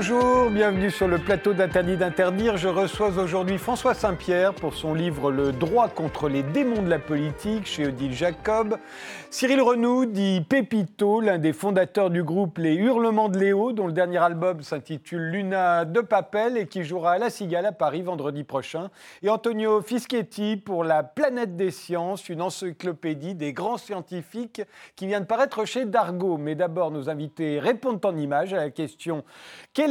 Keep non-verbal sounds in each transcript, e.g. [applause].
Bonjour, bienvenue sur le plateau d'Interdit d'interdire. Je reçois aujourd'hui François Saint-Pierre pour son livre Le droit contre les démons de la politique chez Odile Jacob. Cyril Renou dit Pépito, l'un des fondateurs du groupe Les Hurlements de Léo, dont le dernier album s'intitule Luna de Papel et qui jouera à La Cigale à Paris vendredi prochain. Et Antonio Fischetti pour La planète des sciences, une encyclopédie des grands scientifiques qui vient de paraître chez Dargaud. Mais d'abord, nos invités répondent en images à la question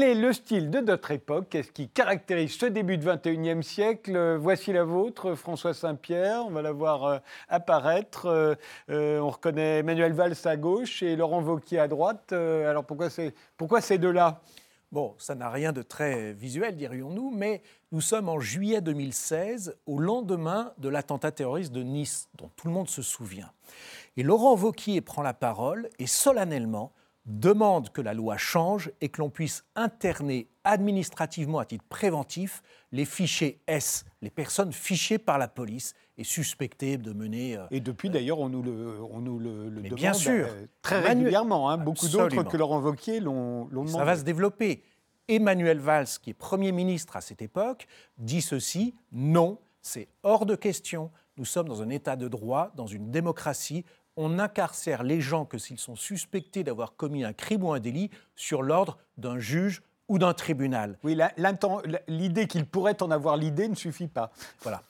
est le style de notre époque? Qu'est-ce qui caractérise ce début du XXIe siècle? Voici la vôtre, François Saint-Pierre. On va la voir euh, apparaître. Euh, euh, on reconnaît Emmanuel Valls à gauche et Laurent Wauquiez à droite. alors pourquoi, pourquoi ces deux-là Bon, ça n'a rien de très visuel, dirions-nous, mais nous sommes en juillet 2016, au lendemain de l'attentat terroriste de Nice, dont tout le monde se souvient. Et Laurent Wauquiez prend la parole et solennellement demande que la loi change et que l'on puisse interner administrativement à titre préventif les fichiers S, les personnes fichées par la police et suspectées de mener. Euh, et depuis d'ailleurs, on nous le, on nous le, demande bien sûr, euh, très régulièrement. Hein. Beaucoup d'autres que Laurent Wauquiez l'ont demandé. Ça va se développer. Emmanuel Valls, qui est Premier ministre à cette époque, dit ceci non, c'est hors de question. Nous sommes dans un État de droit, dans une démocratie on incarcère les gens que s'ils sont suspectés d'avoir commis un crime ou un délit sur l'ordre d'un juge ou d'un tribunal. Oui, l'idée qu'il pourrait en avoir l'idée ne suffit pas. Voilà,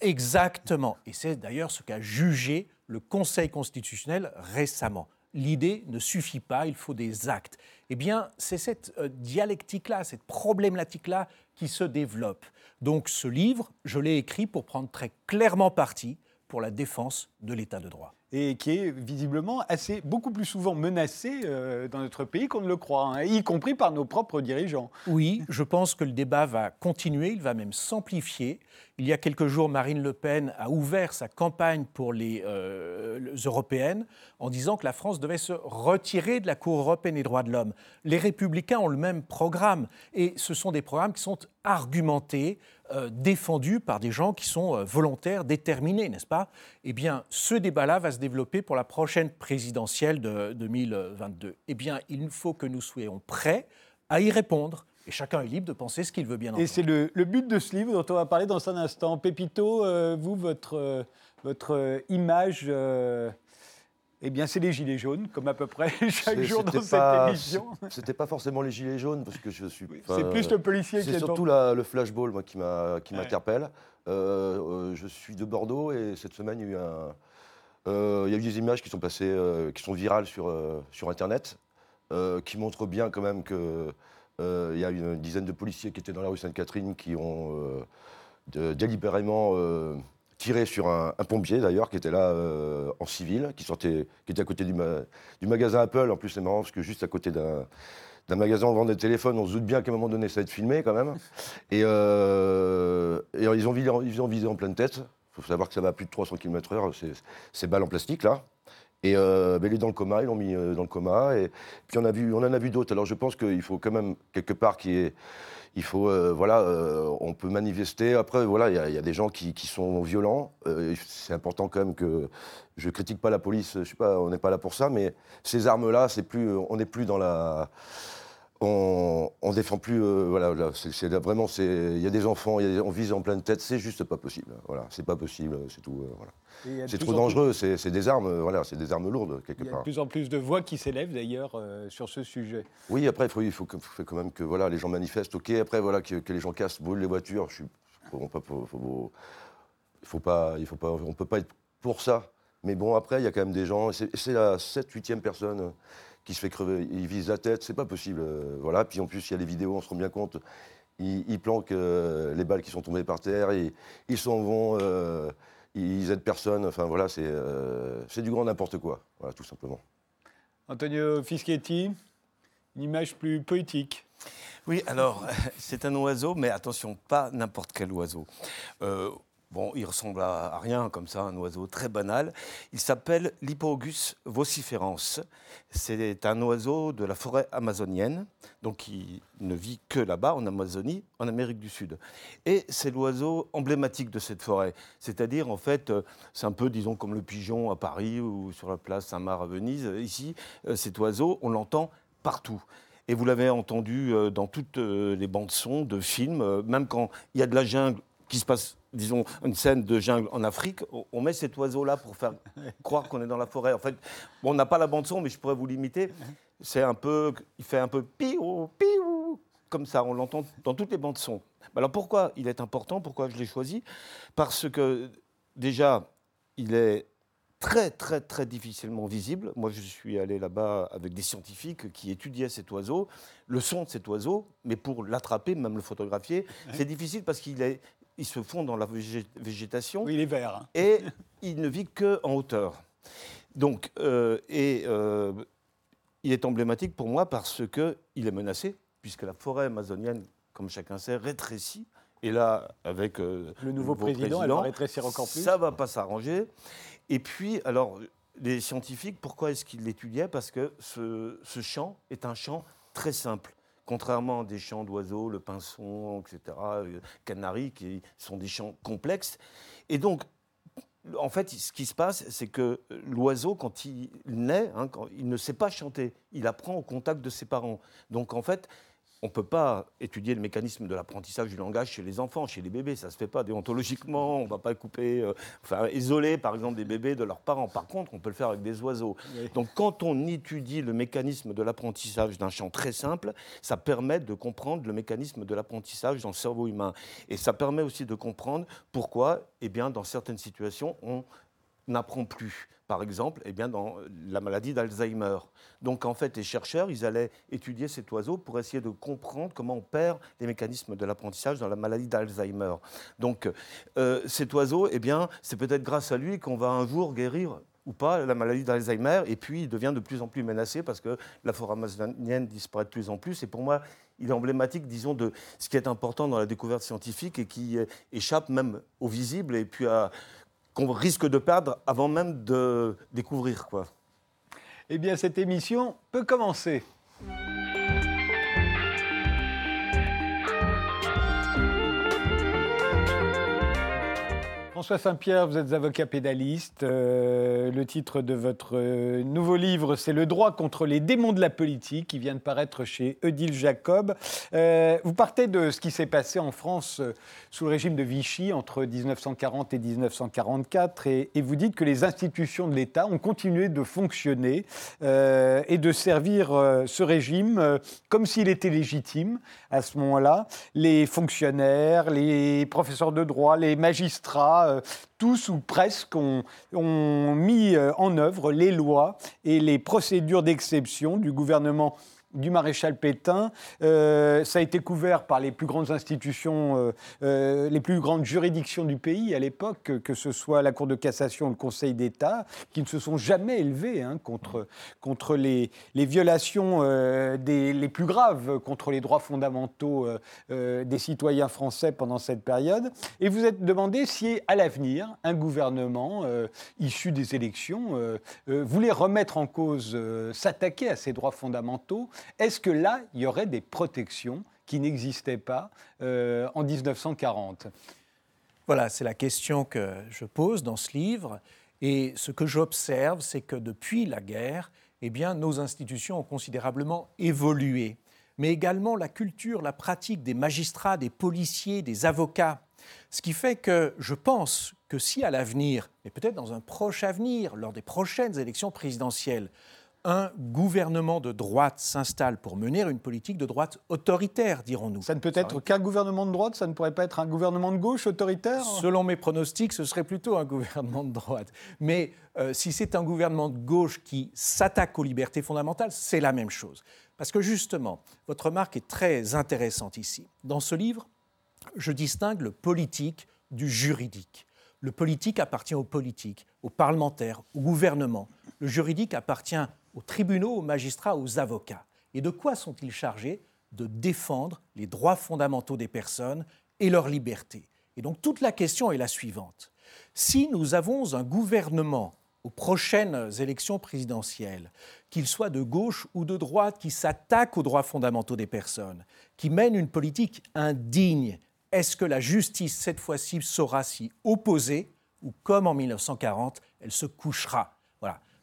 exactement. Et c'est d'ailleurs ce qu'a jugé le Conseil constitutionnel récemment. L'idée ne suffit pas, il faut des actes. Eh bien, c'est cette euh, dialectique-là, cette problématique-là qui se développe. Donc ce livre, je l'ai écrit pour prendre très clairement parti pour la défense de l'état de droit et qui est visiblement assez, beaucoup plus souvent menacé euh, dans notre pays qu'on ne le croit, hein, y compris par nos propres dirigeants. Oui, je pense que le débat va continuer, il va même s'amplifier. Il y a quelques jours, Marine Le Pen a ouvert sa campagne pour les, euh, les européennes en disant que la France devait se retirer de la Cour européenne des droits de l'homme. Les républicains ont le même programme et ce sont des programmes qui sont argumentés, euh, défendus par des gens qui sont euh, volontaires, déterminés, n'est-ce pas? Eh bien, ce débat-là va se développer pour la prochaine présidentielle de 2022. Eh bien, il faut que nous soyons prêts à y répondre. Et chacun est libre de penser ce qu'il veut bien entendre. Et c'est le, but de ce livre dont on va parler dans un instant. Pépito, euh, vous, votre, votre image eh bien, c'est les gilets jaunes, comme à peu près [laughs] chaque jour dans cette émission. C'était pas forcément les gilets jaunes, parce que je suis. c'est plus le policier qui est. C'est surtout le flashball, moi, qui m'interpelle. Euh, euh, je suis de Bordeaux et cette semaine, il y a eu un. Euh, il y a eu des images qui sont passées, qui sont virales sur, sur Internet, qui montrent bien quand même que il y a une dizaine de policiers qui étaient dans la rue Sainte-Catherine qui ont délibérément tiré sur un, pompier d'ailleurs qui était là euh, en civil, qui sortait, qui était à côté du, magasin Apple. En plus, c'est marrant parce que juste à côté d'un magasin on vend des téléphones, on se doute bien qu'à un moment donné, ça va être filmé quand même. Et, euh, ils, ont visé, ils ont visé en pleine tête. Il faut savoir que ça va à plus de 300 km/h, ces balles en plastique là. Et euh, ben, il est dans le coma, ils l'ont mis dans le coma. Et puis on, a vu, on en a vu d'autres. Alors je pense qu'il faut quand même quelque part qu'il y ait il faut, euh, voilà, euh, on peut manifester. Après, voilà, il y, a des gens qui, sont violents. Euh, c'est important quand même que je critique pas la police. Je sais pas, on n'est pas là pour ça, mais ces armes-là, on n'est plus dans la on, on défend plus. voilà, c'est vraiment, il y a des enfants, on vise en pleine tête, c'est juste pas possible. Voilà, c'est pas possible, c'est tout. voilà. C'est trop dangereux, c'est des armes, voilà, c'est des armes lourdes quelque part. Il y a de plus en plus de voix qui s'élèvent d'ailleurs euh, sur ce sujet. Oui, après il faut, il faut, quand même que voilà, les gens manifestent, ok. Après voilà, que, les gens cassent, brûlent les voitures. Je suis, faut, faut, faut, pas, il faut pas, on peut pas être pour ça. Mais bon, après il y a quand même des gens. C'est la 7 8 personne qui se fait crever. Ils visent la tête, c'est pas possible. Euh, voilà. Puis en plus il y a les vidéos, on se rend bien compte. Ils, planquent euh, les balles qui sont tombées par terre, et, ils s'en vont ils aident personne. Enfin voilà, euh, c'est du grand n'importe quoi, voilà, tout simplement. Antonio Fischetti, une image plus poétique. Oui, alors, [laughs] c'est un oiseau, mais attention, pas n'importe quel oiseau. Bon, il ressemble à, rien comme ça, un oiseau très banal. Il s'appelle l'Hippogus vociférans. C'est un oiseau de la forêt amazonienne, donc il ne vit que là-bas, en Amazonie, en Amérique du Sud. Et c'est l'oiseau emblématique de cette forêt. C'est-à-dire, en fait, euh, c'est un peu, disons, comme le pigeon à Paris ou sur la place Saint-Marc à Venise. Ici, euh, cet oiseau, on l'entend partout. Et vous l'avez entendu euh, dans toutes les bandes son de films, même quand il y a de la jungle qui se passe, disons, une scène de jungle en Afrique, on- met cet oiseau-là pour faire croire qu'on est dans la forêt. En fait, bon, on n'a pas la bande son, mais je pourrais vous l'imiter. C'est un peu, il fait un peu piou, piou, comme ça. On l'entend dans toutes les bandes son. Alors pourquoi il est important Pourquoi je l'ai choisi? Parce que déjà, il est très, très, très difficilement visible. Moi, je suis allé là-bas avec des scientifiques qui étudiaient cet oiseau, le son de cet oiseau, mais pour l'attraper, même le photographier, c'est difficile parce qu'il est, il se fond dans la végé- végétation Oui, il est vert. hein. et [laughs] il ne vit qu'en hauteur. Donc, euh, et euh, il est emblématique pour moi parce qu'il est menacé, puisque la forêt amazonienne, comme chacun sait, rétrécit. Et là, avec euh, Le nouveau président, elle va rétrécir encore plus. Ça va pas s'arranger. Et puis, alors, les scientifiques, pourquoi est-ce qu'ils l'étudiaient? Parce que ce, ce chant est un chant très simple. Contrairement à des chants d'oiseaux, le pinson, etc., euh, canari, qui sont des chants complexes. Et donc, en fait, ce qui se passe, c'est que l'oiseau, quand il naît, hein, quand- il ne sait pas chanter. Il apprend au contact de ses parents. Donc, en fait, on ne peut pas étudier le mécanisme de l'apprentissage du langage chez les enfants, chez les bébés. Ça ne se fait pas déontologiquement. On ne va pas couper, euh, enfin, isoler, par exemple, des bébés de leurs parents. Par contre, on peut le faire avec des oiseaux. Donc, quand on étudie le mécanisme de l'apprentissage d'un chant très simple, ça permet de comprendre le mécanisme de l'apprentissage dans le cerveau humain. Et ça permet aussi de comprendre pourquoi, eh bien, dans certaines situations, on n'apprend plus. Par exemple, eh bien, dans la maladie d'Alzheimer. Donc, en fait, les chercheurs, ils allaient étudier cet oiseau pour essayer de comprendre comment on perd les mécanismes de l'apprentissage dans la maladie d'Alzheimer. Donc, euh, cet oiseau, eh bien, c'est peut-être grâce à lui qu'on va un jour guérir ou pas la maladie d'Alzheimer, et puis il devient de plus en plus menacé parce que la forêt amazonienne disparaît de plus en plus. Et pour moi, il est emblématique, disons, de ce qui est important dans la découverte scientifique et qui euh, échappe même au visible et puis à qu'on risque de perdre avant même de découvrir. Quoi. Eh bien, cette émission peut commencer. François Saint-Pierre, vous êtes avocat pédaliste. Euh, le titre de votre euh, nouveau livre, c'est Le droit contre les démons de la politique, qui vient de paraître chez Odile Jacob. Euh, vous partez de ce qui s'est passé en France sous le régime de Vichy entre 1940 et 1944, et, vous dites que les institutions de l'État ont continué de fonctionner et de servir ce régime comme s'il était légitime à ce moment-là. Les fonctionnaires, les professeurs de droit, les magistrats, euh, tous ou presque ont, mis euh, en œuvre les lois et les procédures d'exception du gouvernement du maréchal Pétain. Euh, ça a été couvert par les plus grandes institutions, euh, euh, les plus grandes juridictions du pays à l'époque, que, ce soit la Cour de cassation ou le Conseil d'État, qui ne se sont jamais élevés hein, contre, contre les, les violations des, les plus graves contre les droits fondamentaux des citoyens français pendant cette période. Et vous êtes demandé si, à l'avenir, un gouvernement issu des élections voulait remettre en cause, s'attaquer à ces droits fondamentaux. Est-ce que là, il y aurait des protections qui n'existaient pas euh, en 1940 Voilà, c'est la question que je pose dans ce livre. Et ce que j'observe, c'est que depuis la guerre, eh bien, nos institutions ont considérablement évolué. Mais également la culture, la pratique des magistrats, des policiers, des avocats. Ce qui fait que je pense que si à l'avenir, et peut-être dans un proche avenir, lors des prochaines élections présidentielles, un gouvernement de droite s'installe pour mener une politique de droite autoritaire, dirons-nous. Ça ne peut être qu'un gouvernement de droite, ça ne pourrait pas être un gouvernement de gauche autoritaire? Selon mes pronostics, ce serait plutôt un gouvernement de droite. Mais euh, si c'est un gouvernement de gauche qui s'attaque aux libertés fondamentales, c'est la même chose. Parce que justement, votre remarque est très intéressante ici. Dans ce livre, je distingue le politique du juridique. Le politique appartient aux politiques, aux parlementaires, au gouvernement. Le juridique appartient aux tribunaux, aux magistrats, aux avocats. Et de quoi sont-ils chargés? De défendre les droits fondamentaux des personnes et leurs libertés. Et donc toute la question est la suivante. Si nous avons un gouvernement aux prochaines élections présidentielles, qu'il soit de gauche ou de droite, qui s'attaque aux droits fondamentaux des personnes, qui mène une politique indigne, est-ce que la justice, cette fois-ci, saura s'y opposer ou, comme en 1940, elle se couchera?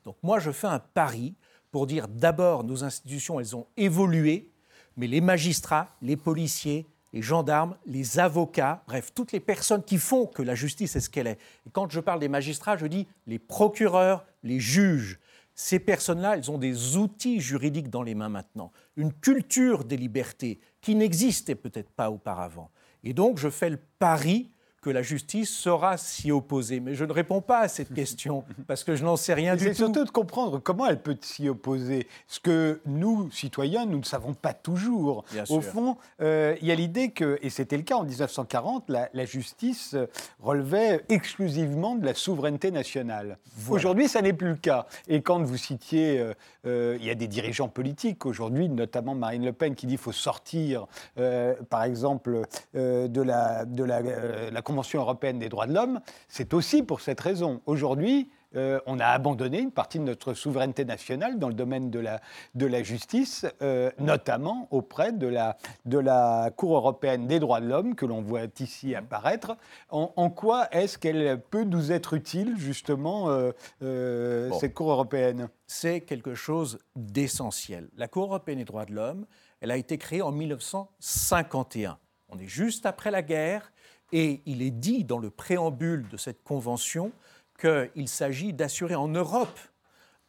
Donc moi, je fais un pari pour dire d'abord, nos institutions, elles ont évolué, mais les magistrats, les policiers, les gendarmes, les avocats, bref, toutes les personnes qui font que la justice est ce qu'elle est. Et quand je parle des magistrats, je dis les procureurs, les juges. Ces personnes-là, elles ont des outils juridiques dans les mains maintenant, une culture des libertés qui n'existait peut-être pas auparavant. Et donc, je fais le pari que la justice saura s'y opposer. Mais je ne réponds pas à cette question [laughs] parce que je n'en sais rien du tout. C'est surtout de comprendre comment elle peut s'y opposer. Ce que nous, citoyens, nous ne savons pas toujours. Au fond, euh, il y a l'idée que, et c'était le cas en 1940, la, justice relevait exclusivement de la souveraineté nationale. Aujourd'hui, ça n'est plus le cas. Et quand vous citiez, euh, euh, il y a des dirigeants politiques aujourd'hui, notamment Marine Le Pen, qui dit qu'il faut sortir, par exemple, de la, de la, la Convention européenne des droits de l'homme, c'est aussi pour cette raison. Aujourd'hui, euh, on a abandonné une partie de notre souveraineté nationale dans le domaine de la, de la justice, euh, notamment auprès de la, de la Cour européenne des droits de l'homme que l'on voit ici apparaître. En, quoi est-ce qu'elle peut nous être utile, justement, euh, cette Cour européenne? C'est quelque chose d'essentiel. La Cour européenne des droits de l'homme, elle a été créée en 1951. On est juste après la guerre et il est dit dans le préambule de cette convention qu'il s'agit d'assurer en Europe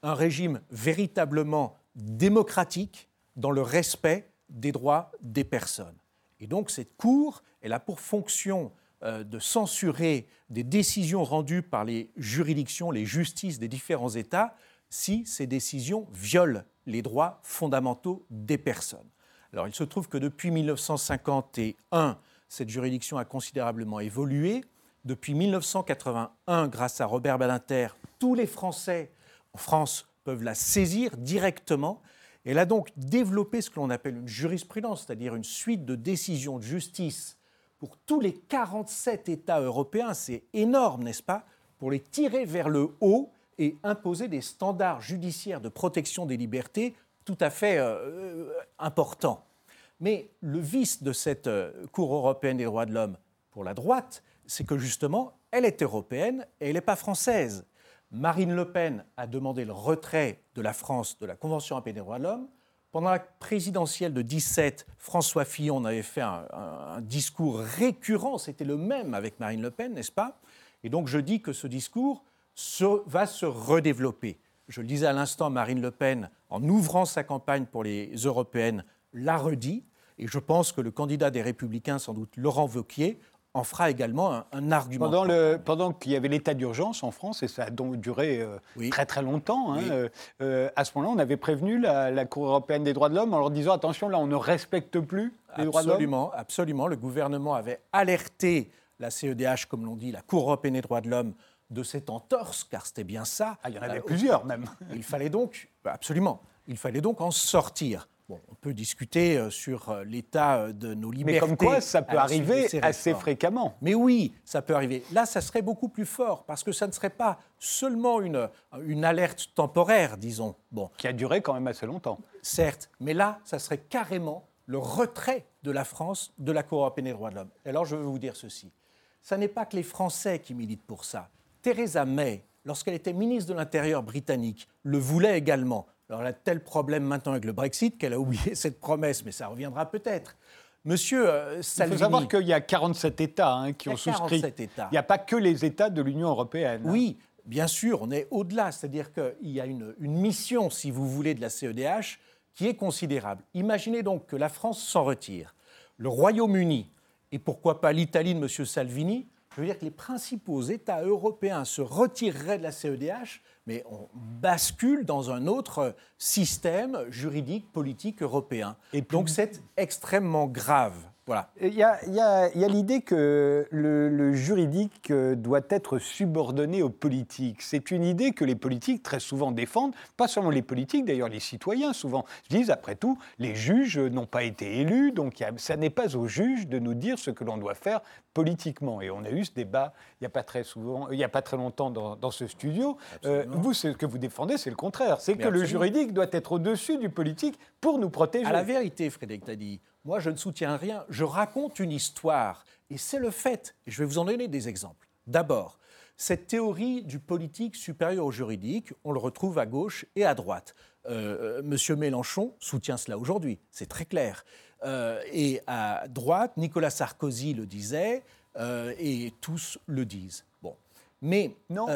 un régime véritablement démocratique dans le respect des droits des personnes. Et donc cette Cour, elle a pour fonction euh, de censurer des décisions rendues par les juridictions, les justices des différents États, si ces décisions violent les droits fondamentaux des personnes. Alors il se trouve que depuis 1951, cette juridiction a considérablement évolué. Depuis 1981, grâce à Robert Badinter, tous les Français en France peuvent la saisir directement. Elle a donc développé ce que l'on appelle une jurisprudence, c'est-à-dire une suite de décisions de justice pour tous les 47 États européens. C'est énorme, n'est-ce pas Pour les tirer vers le haut et imposer des standards judiciaires de protection des libertés tout à fait euh, euh, importants. Mais le vice de cette euh, Cour européenne des droits de l'homme pour la droite, c'est que justement, elle est européenne et elle n'est pas française. Marine Le Pen a demandé le retrait de la France de la Convention européenne des droits de l'homme. Pendant la présidentielle de 17, François Fillon avait fait un, un discours récurrent, c'était le même avec Marine Le Pen, n'est-ce pas? Et donc je dis que ce discours va se redévelopper. Je le disais à l'instant, Marine Le Pen, en ouvrant sa campagne pour les européennes, l'a redit. Et je pense que le candidat des Républicains, sans doute Laurent Wauquiez, en fera également un, argument. Pendant, le, pendant qu'il y avait l'état d'urgence en France, et ça a donc duré euh, très très longtemps, hein, euh, euh, à ce moment-là, on avait prévenu la, Cour européenne des droits de l'homme en leur disant attention, là, on ne respecte plus les droits de l'homme. Absolument, absolument. Le gouvernement avait alerté la CEDH, comme l'on dit, la Cour européenne des droits de l'homme, de cette entorse, car c'était bien ça. Ah, il y en avait plusieurs même. Il fallait donc, absolument, il fallait donc en sortir on peut discuter euh, sur euh, l'état euh, de nos libertés. Mais comme quoi, ça peut arriver assez fréquemment. Mais oui, ça peut arriver. Là, ça serait beaucoup plus fort, parce que ça ne serait pas seulement une, une alerte temporaire, disons. Bon. Qui a duré quand même assez longtemps. Certes, mais là, ça serait carrément le retrait de la France de la Cour européenne des droits de l'homme. Alors, je veux vous dire ceci. Ce n'est pas que les Français qui militent pour ça. Theresa May, lorsqu'elle était ministre de l'Intérieur britannique, le voulait également. Alors elle a tel problème maintenant avec le Brexit qu'elle a oublié [laughs] cette promesse, mais ça reviendra peut-être. Monsieur euh, Salvini. Il faut savoir qu'il y a 47 États hein, qui ont souscrit. États. Il n'y a pas que les États de l'Union européenne. Oui, bien sûr, on est au-delà. C'est-à-dire qu'il y a une, une, mission, si vous voulez, de la CEDH qui est considérable. Imaginez donc que la France s'en retire. Le Royaume-Uni, et pourquoi pas l'Italie de M. Salvini, je veux dire que les principaux États européens se retireraient de la CEDH mais on bascule dans un autre système juridique, politique européen. Et donc c'est extrêmement grave. Il y a, l'idée que le, juridique euh, doit être subordonné au politique. C'est une idée que les politiques très souvent défendent, pas seulement les politiques, d'ailleurs les citoyens souvent disent, après tout, les juges n'ont pas été élus, donc ça n'est pas aux juges de nous dire ce que l'on doit faire politiquement. Et on a eu ce débat il n'y a pas très souvent, il y a pas très longtemps dans, ce studio. Euh, vous, ce que vous défendez, c'est le contraire. C'est que le juridique doit être au-dessus du politique pour nous protéger. À la vérité, Frédéric dit. Moi, je ne soutiens rien. Je raconte une histoire. Et c'est le fait. Et je vais vous en donner des exemples. D'abord, Cette théorie du politique supérieur au juridique, on le retrouve à gauche et à droite. Euh, euh, Monsieur Mélenchon soutient cela aujourd'hui, c'est très clair. Euh, et à droite, Nicolas Sarkozy le disait, et tous le disent. Bon. Mais non,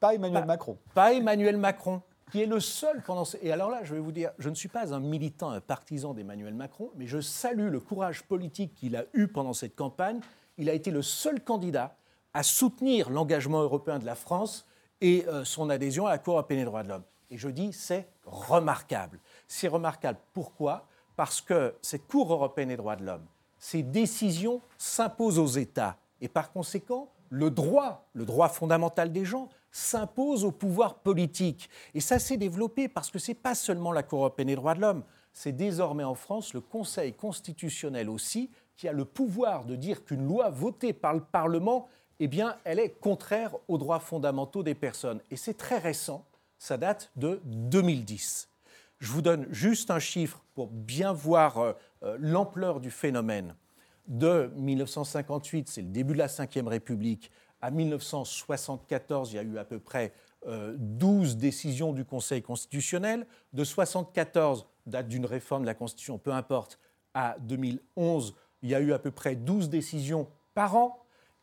pas Emmanuel Macron. Pas Emmanuel Macron, qui est le seul pendant. Et alors là, je vais vous dire, je ne suis pas un militant, un partisan d'Emmanuel Macron, mais je salue le courage politique qu'il a eu pendant cette campagne. Il a été le seul candidat à soutenir l'engagement européen de la France et son adhésion à la Cour européenne des droits de l'homme. Et je dis, c'est remarquable. C'est remarquable. Pourquoi? Parce que cette Cour européenne des droits de l'homme, ces décisions s'imposent aux États. Et par conséquent, le droit, le droit fondamental des gens, s'impose au pouvoir politique. Et ça s'est développé parce que ce n'est pas seulement la Cour européenne des droits de l'homme, c'est désormais en France le Conseil constitutionnel aussi qui a le pouvoir de dire qu'une loi votée par le Parlement, eh bien, elle est contraire aux droits fondamentaux des personnes. Et c'est très récent ça date de 2010. Je vous donne juste un chiffre pour bien voir euh, euh, l'ampleur du phénomène. De 1958, c'est le début de la Ve République, à 1974, il y a eu à peu près 12 euh, décisions du Conseil constitutionnel. De 1974, date d'une réforme de la Constitution, peu importe, à 2011, il y a eu à peu près 12 décisions par an.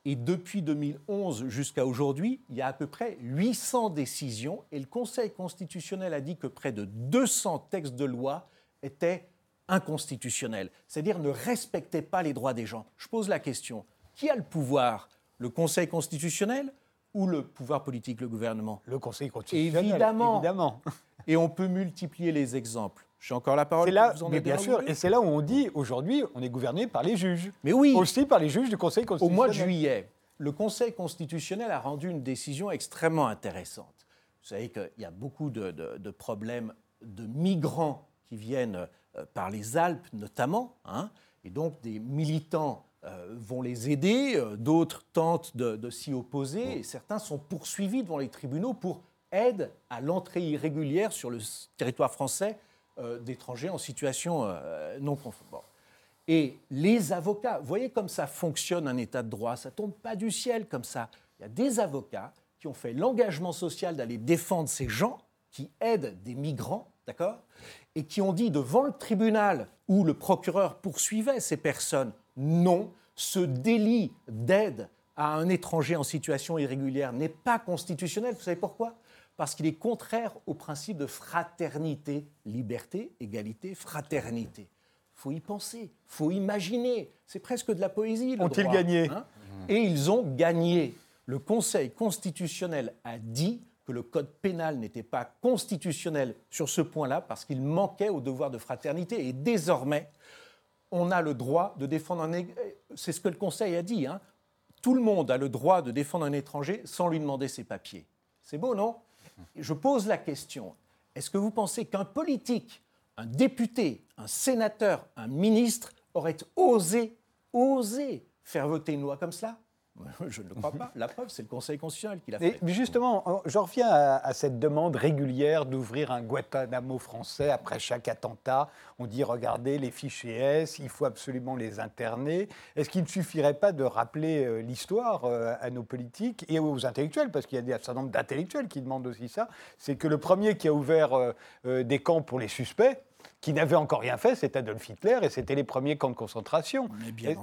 Et depuis 2011 jusqu'à aujourd'hui, il y a à peu près 800 décisions et le Conseil constitutionnel a dit que près de 200 textes de loi étaient inconstitutionnels, c'est-à-dire ne respectaient pas les droits des gens. Je pose la question, qui a le pouvoir Le Conseil constitutionnel ou le pouvoir politique, le gouvernement? Le Conseil constitutionnel. Évidemment. évidemment. Et on peut multiplier les exemples. J'ai encore la parole. Là, vous en mais bien sûr, et c'est là où on dit aujourd'hui, on est gouverné par les juges. Mais oui. Aussi par les juges du Conseil constitutionnel. Au mois de juillet, le Conseil constitutionnel a rendu une décision extrêmement intéressante. Vous savez qu'il y a beaucoup de, problèmes de migrants qui viennent euh, par les Alpes notamment, hein, et donc des militants vont les aider, euh, d'autres tentent de, de s'y opposer, et certains sont poursuivis devant les tribunaux pour aide à l'entrée irrégulière sur le territoire français euh, d'étrangers en situation euh, non conforme. Et les avocats, vous voyez comme ça fonctionne un État de droit, ça tombe pas du ciel comme ça. Il y a des avocats qui ont fait l'engagement social d'aller défendre ces gens qui aident des migrants, d'accord? Et qui ont dit devant le tribunal où le procureur poursuivait ces personnes, non, ce délit d'aide à un étranger en situation irrégulière n'est pas constitutionnel. Vous savez pourquoi? Parce qu'il est contraire au principe de fraternité, liberté, égalité, fraternité. faut y penser, faut imaginer. C'est presque de la poésie. Ont-ils gagné? hein? Et ils ont gagné. Le Conseil constitutionnel a dit que le code pénal n'était pas constitutionnel sur ce point-là parce qu'il manquait au devoir de fraternité. Et désormais, on a le droit de défendre un... C'est ce que le Conseil a dit. Hein. Tout le monde a le droit de défendre un étranger sans lui demander ses papiers. C'est beau, non? Je pose la question, est-ce que vous pensez qu'un politique, un député, un sénateur, un ministre aurait osé, osé faire voter une loi comme cela? [laughs] Je ne le crois pas. La preuve, c'est le Conseil constitutionnel qui l'a fait. Mais justement, j'en reviens à, cette demande régulière d'ouvrir un Guantanamo français après chaque attentat. On dit, regardez, les fichiers S, il faut absolument les interner. Est-ce qu'il ne suffirait pas de rappeler euh, l'histoire euh, à nos politiques et aux intellectuels, parce qu'il y a un certain nombre d'intellectuels qui demandent aussi ça, c'est que le premier qui a ouvert euh, des camps pour les suspects, qui n'avait encore rien fait, c'est Adolf Hitler, et c'était les premiers camps de concentration.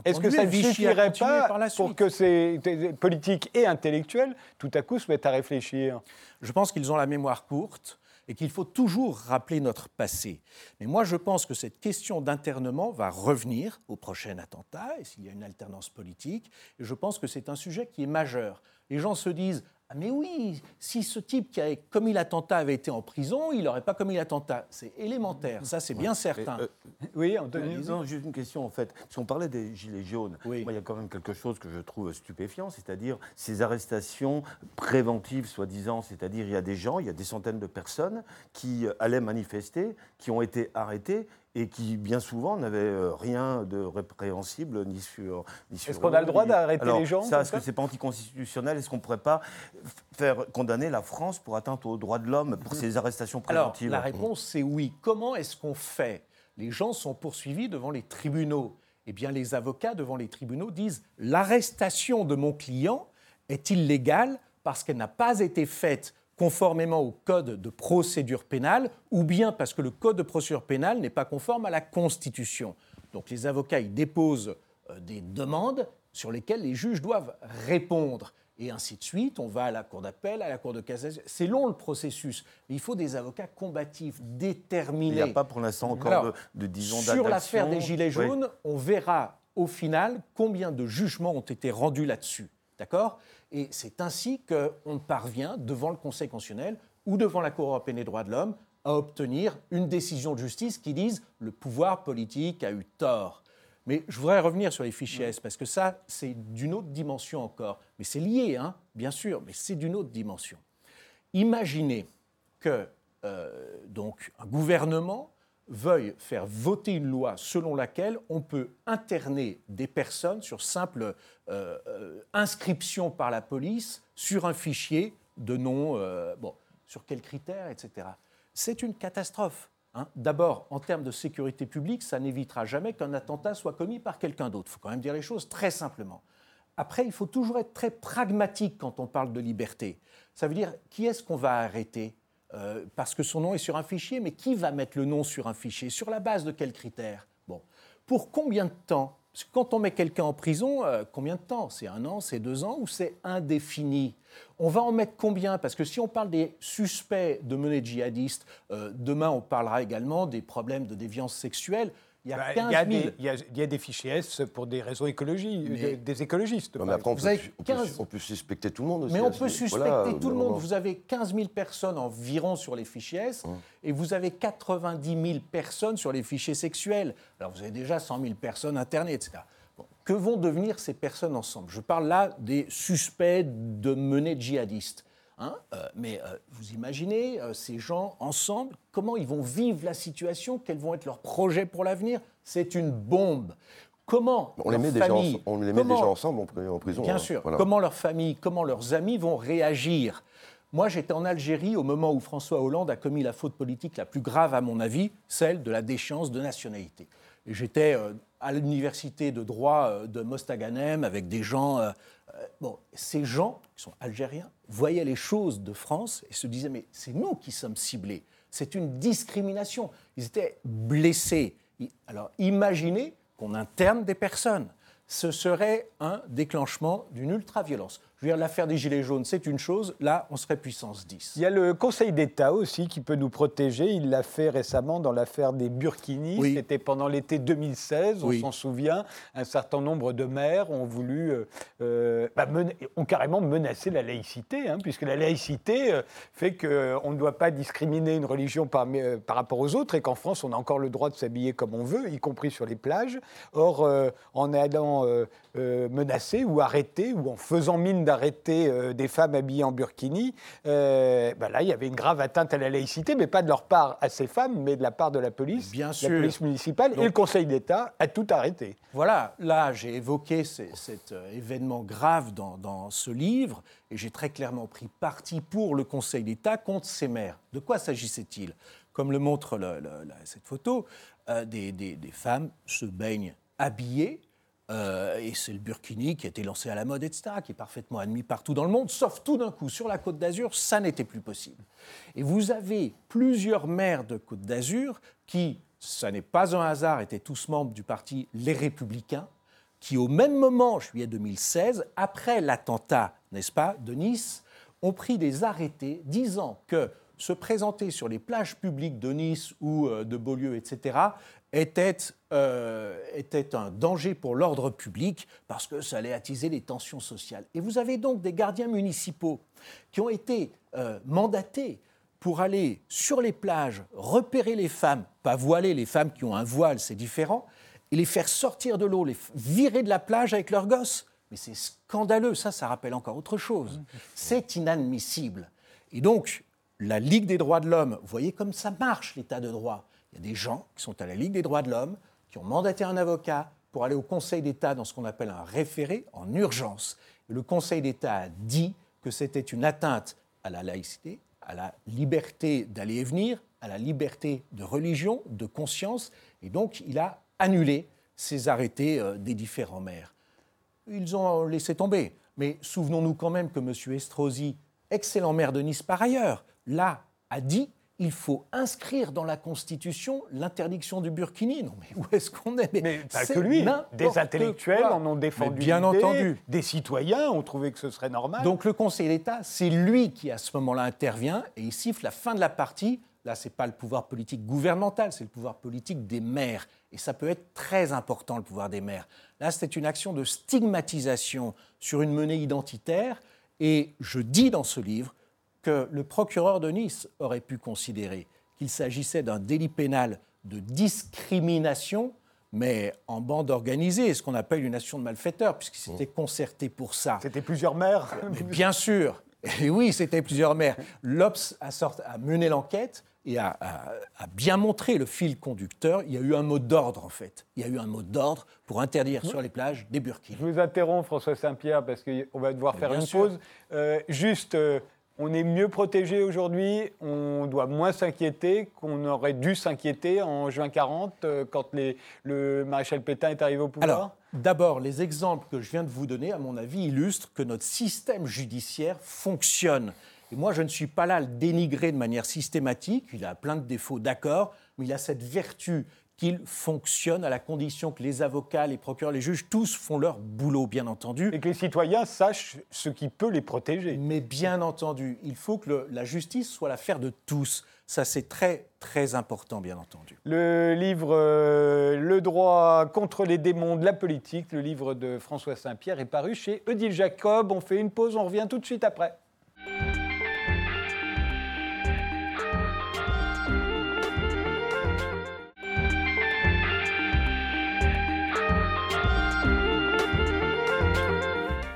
Est-ce que ça ne suffirait pas pour que ces politiques et intellectuels, tout à coup, se mettent à réfléchir? Je pense qu'ils ont la mémoire courte et qu'il faut toujours rappeler notre passé. Mais moi, je pense que cette question d'internement va revenir au prochain attentat, et s'il y a une alternance politique, et je pense que c'est un sujet qui est majeur. Les gens se disent mais oui, si ce type qui a commis l'attentat avait été en prison, il n'aurait pas commis l'attentat. C'est élémentaire, ça c'est bien certain. Euh, oui, Anthony. Non, juste une question en fait. Si on parlait des gilets jaunes, il y a quand même quelque chose que je trouve stupéfiant, c'est-à-dire ces arrestations préventives, soi-disant, c'est-à-dire il y a des gens, il y a des centaines de personnes qui allaient manifester, qui ont été arrêtés et qui bien souvent n'avaient euh, rien de répréhensible ni sur. Ni Est-ce qu'on a le droit d'arrêter les gens Ça, est-ce que c'est pas anticonstitutionnel? Est-ce qu'on ne pourrait pas faire condamner la France pour atteinte aux droits de l'homme pour ces arrestations préventives? Alors, la réponse c'est oui. Comment est-ce qu'on fait? Les gens sont poursuivis devant les tribunaux. Eh bien, les avocats devant les tribunaux disent l'arrestation de mon client est illégale parce qu'elle n'a pas été faite conformément au code de procédure pénale, ou bien parce que le code de procédure pénale n'est pas conforme à la Constitution. Donc les avocats y déposent euh, des demandes sur lesquelles les juges doivent répondre. Et ainsi de suite, on va à la cour d'appel, à la cour de cassation. C'est long le processus, mais il faut des avocats combatifs, déterminés. Il n'y a pas pour l'instant encore Alors, de, de 10 ans Sur l'affaire des Gilets Oui. jaunes, on verra au final combien de jugements ont été rendus là-dessus. D'accord? Et c'est ainsi qu'on parvient, devant le Conseil constitutionnel ou devant la Cour européenne des droits de l'homme, à obtenir une décision de justice qui dise le pouvoir politique a eu tort. Mais je voudrais revenir sur les fichiers S, parce que ça, c'est d'une autre dimension encore. Mais c'est lié, hein, bien sûr, mais c'est d'une autre dimension. Imaginez que euh, donc un gouvernement veuille faire voter une loi selon laquelle on peut interner des personnes sur simple euh, euh, inscription par la police sur un fichier de nom, euh, bon, sur quels critères, etc. C'est une catastrophe. hein. D'abord, en termes de sécurité publique, ça n'évitera jamais qu'un attentat soit commis par quelqu'un d'autre. Il faut quand même dire les choses très simplement. Après, il faut toujours être très pragmatique quand on parle de liberté. Ça veut dire, qui est-ce qu'on va arrêter? Euh, Parce que son nom est sur un fichier, mais qui va mettre le nom sur un fichier? Sur la base de quels critères? Bon. Pour combien de temps? Quand on met quelqu'un en prison, euh, combien de temps? C'est un an, c'est deux ans ou c'est indéfini? On va en mettre combien? Parce que si on parle des suspects de menées djihadistes, euh, demain on parlera également des problèmes de déviance sexuelle. Il y a Bah, 15 Il y, a 000. des- il y il y a des fichiers S pour des raisons écologiques, Mais- des, des écologistes. Non, mais après, on Vous peut, avez on peut- 15 on peut suspecter tout le monde aussi. Mais on peut suspecter voilà, tout le monde. Vous avez 15 000 personnes environ sur les fichiers S et vous avez 90 000 personnes sur les fichiers sexuels. Alors vous avez déjà 100 000 personnes internées, etc. Bon, que vont devenir ces personnes ensemble? Je parle là des suspects de menées djihadistes. Hein. Euh, mais euh, vous imaginez euh, ces gens ensemble, comment ils vont vivre la situation, quels vont être leurs projets pour l'avenir C'est une bombe. Comment On les leur met, déjà, famille- ense- on les met comment- déjà ensemble en, pri- en prison. Bien hein, sûr. voilà. Comment leurs familles, comment leurs amis vont réagir Moi, j'étais en Algérie au moment où François Hollande a commis la faute politique la plus grave, à mon avis, celle de la déchéance de nationalité. J'étais à l'université de droit euh, de Mostaganem avec des gens. euh, euh, bon, ces gens, qui sont algériens, voyaient les choses de France et se disaient Mais c'est nous qui sommes ciblés. C'est une discrimination. Ils étaient blessés. Alors, imaginez qu'on interne des personnes ce serait un déclenchement d'une ultra-violence. Je veux dire, l'affaire des Gilets jaunes, c'est une chose, là, on serait puissance 10. Il y a le Conseil d'État aussi qui peut nous protéger. Il l'a fait récemment dans l'affaire des Burkinis. Oui. C'était pendant l'été 2016, on Oui. s'en souvient. Un certain nombre de maires ont voulu, euh, euh, bah, ont carrément menacé la laïcité, hein, puisque la laïcité euh, fait qu'on ne doit pas discriminer une religion par, euh, par rapport aux autres et qu'en France, on a encore le droit de s'habiller comme on veut, y compris sur les plages. Or, euh, en allant euh, euh, menacer ou arrêter, ou en faisant mine d'arrêter euh, des femmes habillées en burkini, euh, bah là, il y avait une grave atteinte à la laïcité, mais pas de leur part à ces femmes, mais de la part de la police, Bien la police municipale et le Conseil d'État a tout arrêté. Voilà, là, j'ai évoqué ces- cet euh, événement grave dans, dans ce livre, et j'ai très clairement pris parti pour le Conseil d'État contre ces maires. De quoi s'agissait-il? Comme le montre le- le- la- cette photo, euh, des, des- des femmes se baignent habillées, euh, et c'est le burkini qui a été lancé à la mode, etc., qui est parfaitement admis partout dans le monde, sauf tout d'un coup, sur la Côte d'Azur, ça n'était plus possible. Et vous avez plusieurs maires de Côte d'Azur qui, ça n'est pas un hasard, étaient tous membres du parti Les Républicains, qui au même moment, juillet 2016, après l'attentat, n'est-ce pas, de Nice, ont pris des arrêtés disant que se présenter sur les plages publiques de Nice ou euh, de Beaulieu, etc., était, euh, était un danger pour l'ordre public parce que ça allait attiser les tensions sociales. Et vous avez donc des gardiens municipaux qui ont été euh, mandatés pour aller sur les plages, repérer les femmes, pas voiler les femmes qui ont un voile, c'est différent, et les faire sortir de l'eau, les virer de la plage avec leurs gosses. Mais c'est scandaleux, ça, ça rappelle encore autre chose. C'est inadmissible. Et donc, la Ligue des droits de l'homme, vous voyez comme ça marche l'état de droit. Il y a des gens qui sont à la Ligue des droits de l'homme, qui ont mandaté un avocat pour aller au Conseil d'État dans ce qu'on appelle un référé en urgence. Le Conseil d'État a dit que c'était une atteinte à la laïcité, à la liberté d'aller et venir, à la liberté de religion, de conscience, et donc il a annulé ces arrêtés euh, des différents maires. Ils ont laissé tomber. Mais souvenons-nous quand même que M. Estrosi, excellent maire de Nice par ailleurs, là, a dit il faut inscrire dans la Constitution l'interdiction du burkini. Non, mais où est-ce qu'on est? Mais, pas que lui. Des intellectuels en ont défendu. bien entendu. Des citoyens ont trouvé que ce serait normal. Donc le Conseil d'État, c'est lui qui à ce moment-là intervient et il siffle la fin de la partie. Là, ce n'est pas le pouvoir politique gouvernemental, c'est le pouvoir politique des maires. Et ça peut être très important, le pouvoir des maires. Là, c'était une action de stigmatisation sur une monnaie identitaire. Et je dis dans ce livre que le procureur de Nice aurait pu considérer qu'il s'agissait d'un délit pénal de discrimination, mais en bande organisée, ce qu'on appelle une action de malfaiteur, puisqu'il s'était concerté pour ça. C'était plusieurs maires Bien sûr. Et oui, c'était plusieurs maires. L'Obs a, a, mené l'enquête et a, a, bien montré le fil conducteur. Il y a eu un mot d'ordre, en fait. Il y a eu un mot d'ordre pour interdire sur les plages des burkinis. Je vous interromps, François Saint-Pierre, parce qu'on va devoir faire une pause. Euh, juste, euh, on est mieux protégé aujourd'hui, on doit moins s'inquiéter qu'on aurait dû s'inquiéter en juin 40 euh, quand le maréchal Pétain est arrivé au pouvoir Alors, d'abord, les exemples que je viens de vous donner, à mon avis, illustrent que notre système judiciaire fonctionne. Et moi, je ne suis pas là à le dénigrer de manière systématique, il a plein de défauts, d'accord, mais il a cette vertu qu'il fonctionne à la condition que les avocats, les procureurs, les juges, tous font leur boulot, bien entendu. Et que les citoyens sachent ce qui peut les protéger. Mais bien entendu, il faut que la justice soit l'affaire de tous. Ça, c'est très, très important, bien entendu. Le livre euh, Le droit contre les démons de la politique, le livre de François Saint-Pierre, est paru chez Odile Jacob. On fait une pause, on revient tout de suite après.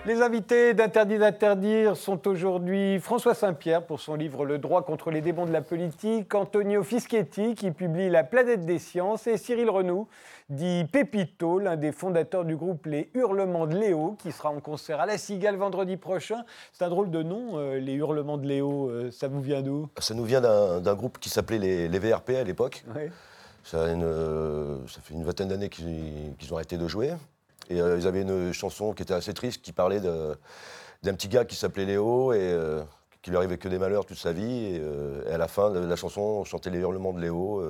Les invités d'Interdit d'interdire sont aujourd'hui François Saint-Pierre pour son livre Le droit contre les démons de la politique, Antonio Fischetti qui publie La planète des sciences et Cyril Renou, dit Pépito, l'un des fondateurs du groupe Les Hurlements de Léo qui sera en concert à La Cigale vendredi prochain. C'est un drôle de nom, euh, Les Hurlements de Léo, euh, ça vous vient d'où? Ça nous vient d'un groupe qui s'appelait les, VRP à l'époque. Ça, euh, ça, fait une vingtaine d'années qu'ils ont arrêté de jouer. Et euh, ils avaient une chanson qui était assez triste, qui parlait d'un petit gars qui s'appelait Léo et euh, qui lui arrivait que des malheurs toute sa vie. Et, euh, à la fin de la chanson, on chantait les hurlements de Léo.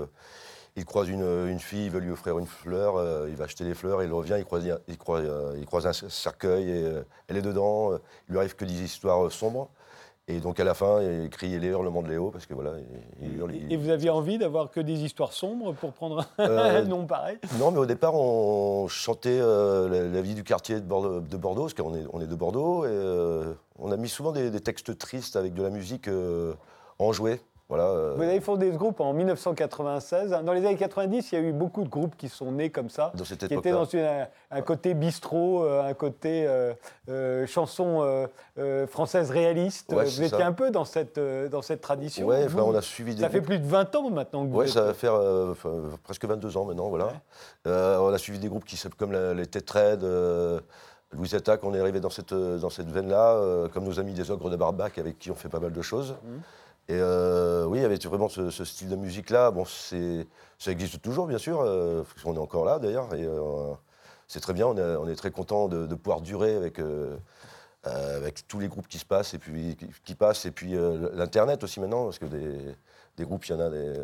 il croise une, fille, il veut lui offrir une fleur, il va acheter les fleurs, il revient, il croise, il croise, il croise un cercueil, et elle est dedans, il lui arrive que des histoires sombres. Et donc à la fin, il crie les hurlements de Léo, parce que voilà, il, hurle. Et vous aviez envie d'avoir que des histoires sombres pour prendre un euh, [laughs] nom pareil? Non, mais au départ, on chantait euh, la, vie du quartier de Bordeaux, de Bordeaux parce qu'on est, on est de Bordeaux, et euh, on a mis souvent des, des, textes tristes avec de la musique enjouée. Euh. Vous avez fondé ce groupe en 1996. Dans les années 90, il y a eu beaucoup de groupes qui sont nés comme ça, qui étaient dans un, côté bistrot, euh, un côté euh, chanson française réaliste. vous étiez un peu dans cette, dans cette tradition. Oui, on a suivi Ça fait plus de 20 ans maintenant que vous Oui, ça va faire presque 22 ans maintenant, voilà. on a suivi des groupes qui, comme les Tetraids, Louis Attaque, on est arrivé dans cette, dans cette veine-là, comme nos amis des Ogres de Barbac, avec qui on fait pas mal de choses. Mmh. Et euh, oui, il y avait vraiment ce, style de musique-là. Bon, ça existe toujours, bien sûr. Euh, on est encore là, d'ailleurs. Et euh, c'est très bien. On est, très content de, pouvoir durer avec, avec tous les groupes qui se passent et puis qui, passent. Et puis l'internet aussi maintenant, parce que des, groupes, il y en a des.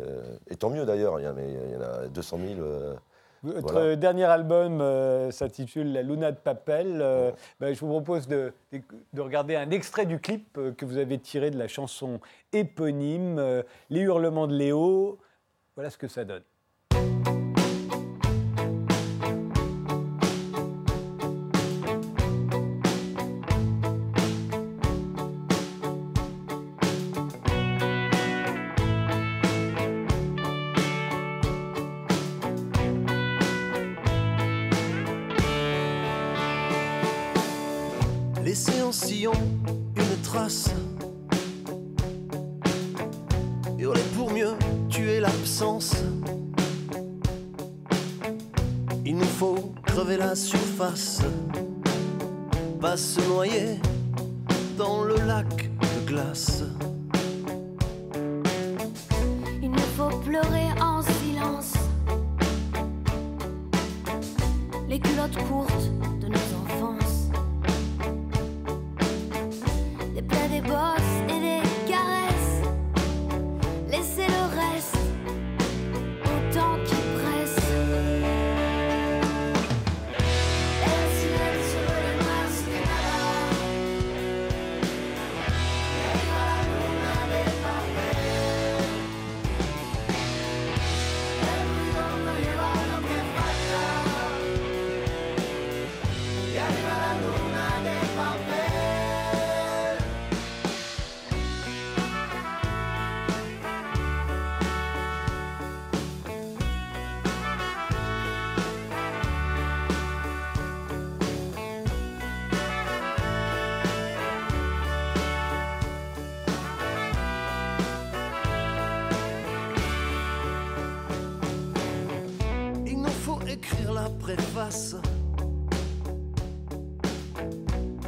Et tant mieux d'ailleurs. Il y, en a 200 000. Votre dernier album euh, s'intitule La Luna de Papel. Euh, ben, je vous propose de, de, regarder un extrait du clip euh, que vous avez tiré de la chanson éponyme, Les hurlements de Léo. Voilà ce que ça donne.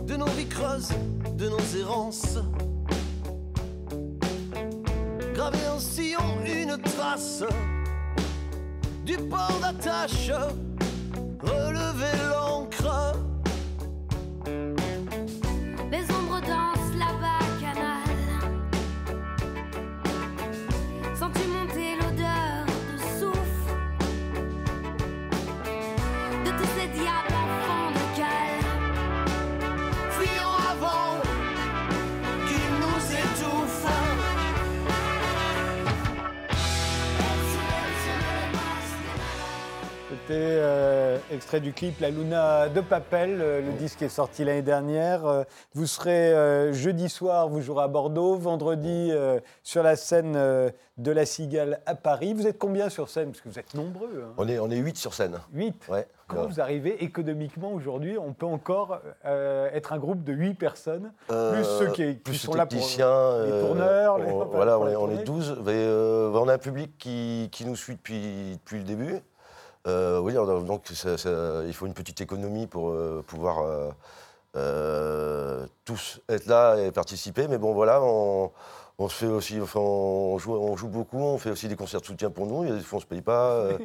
De nos vies creuses, de nos errances. Graver en sillon une trace du port d'attache, extrait du clip La Luna de Papel. euh, Le disque est sorti l'année dernière. Euh, Vous serez euh, jeudi soir, vous jouerez à Bordeaux. Vendredi, euh, sur la scène euh, de la Cigale à Paris. Vous êtes combien sur scène? Parce que vous êtes nombreux. hein. On est, on est 8 sur scène. 8. Ouais. Comment Euh, vous arrivez économiquement aujourd'hui? On peut encore euh, être un groupe de 8 personnes, plus Euh, ceux qui, sont les là pour. techniciens, les euh, tourneurs, les- on, [laughs] pour voilà, on est, on est 12. Mais, euh, on a un public qui, qui nous suit depuis, depuis le début. Euh, oui, alors, donc ça- ça- il faut une petite économie pour euh, pouvoir euh, tous être là et participer. Mais bon, voilà, on, on se fait aussi, enfin, on joue, on joue beaucoup, on fait aussi des concerts de soutien pour nous. A des fois, on se paye pas. euh.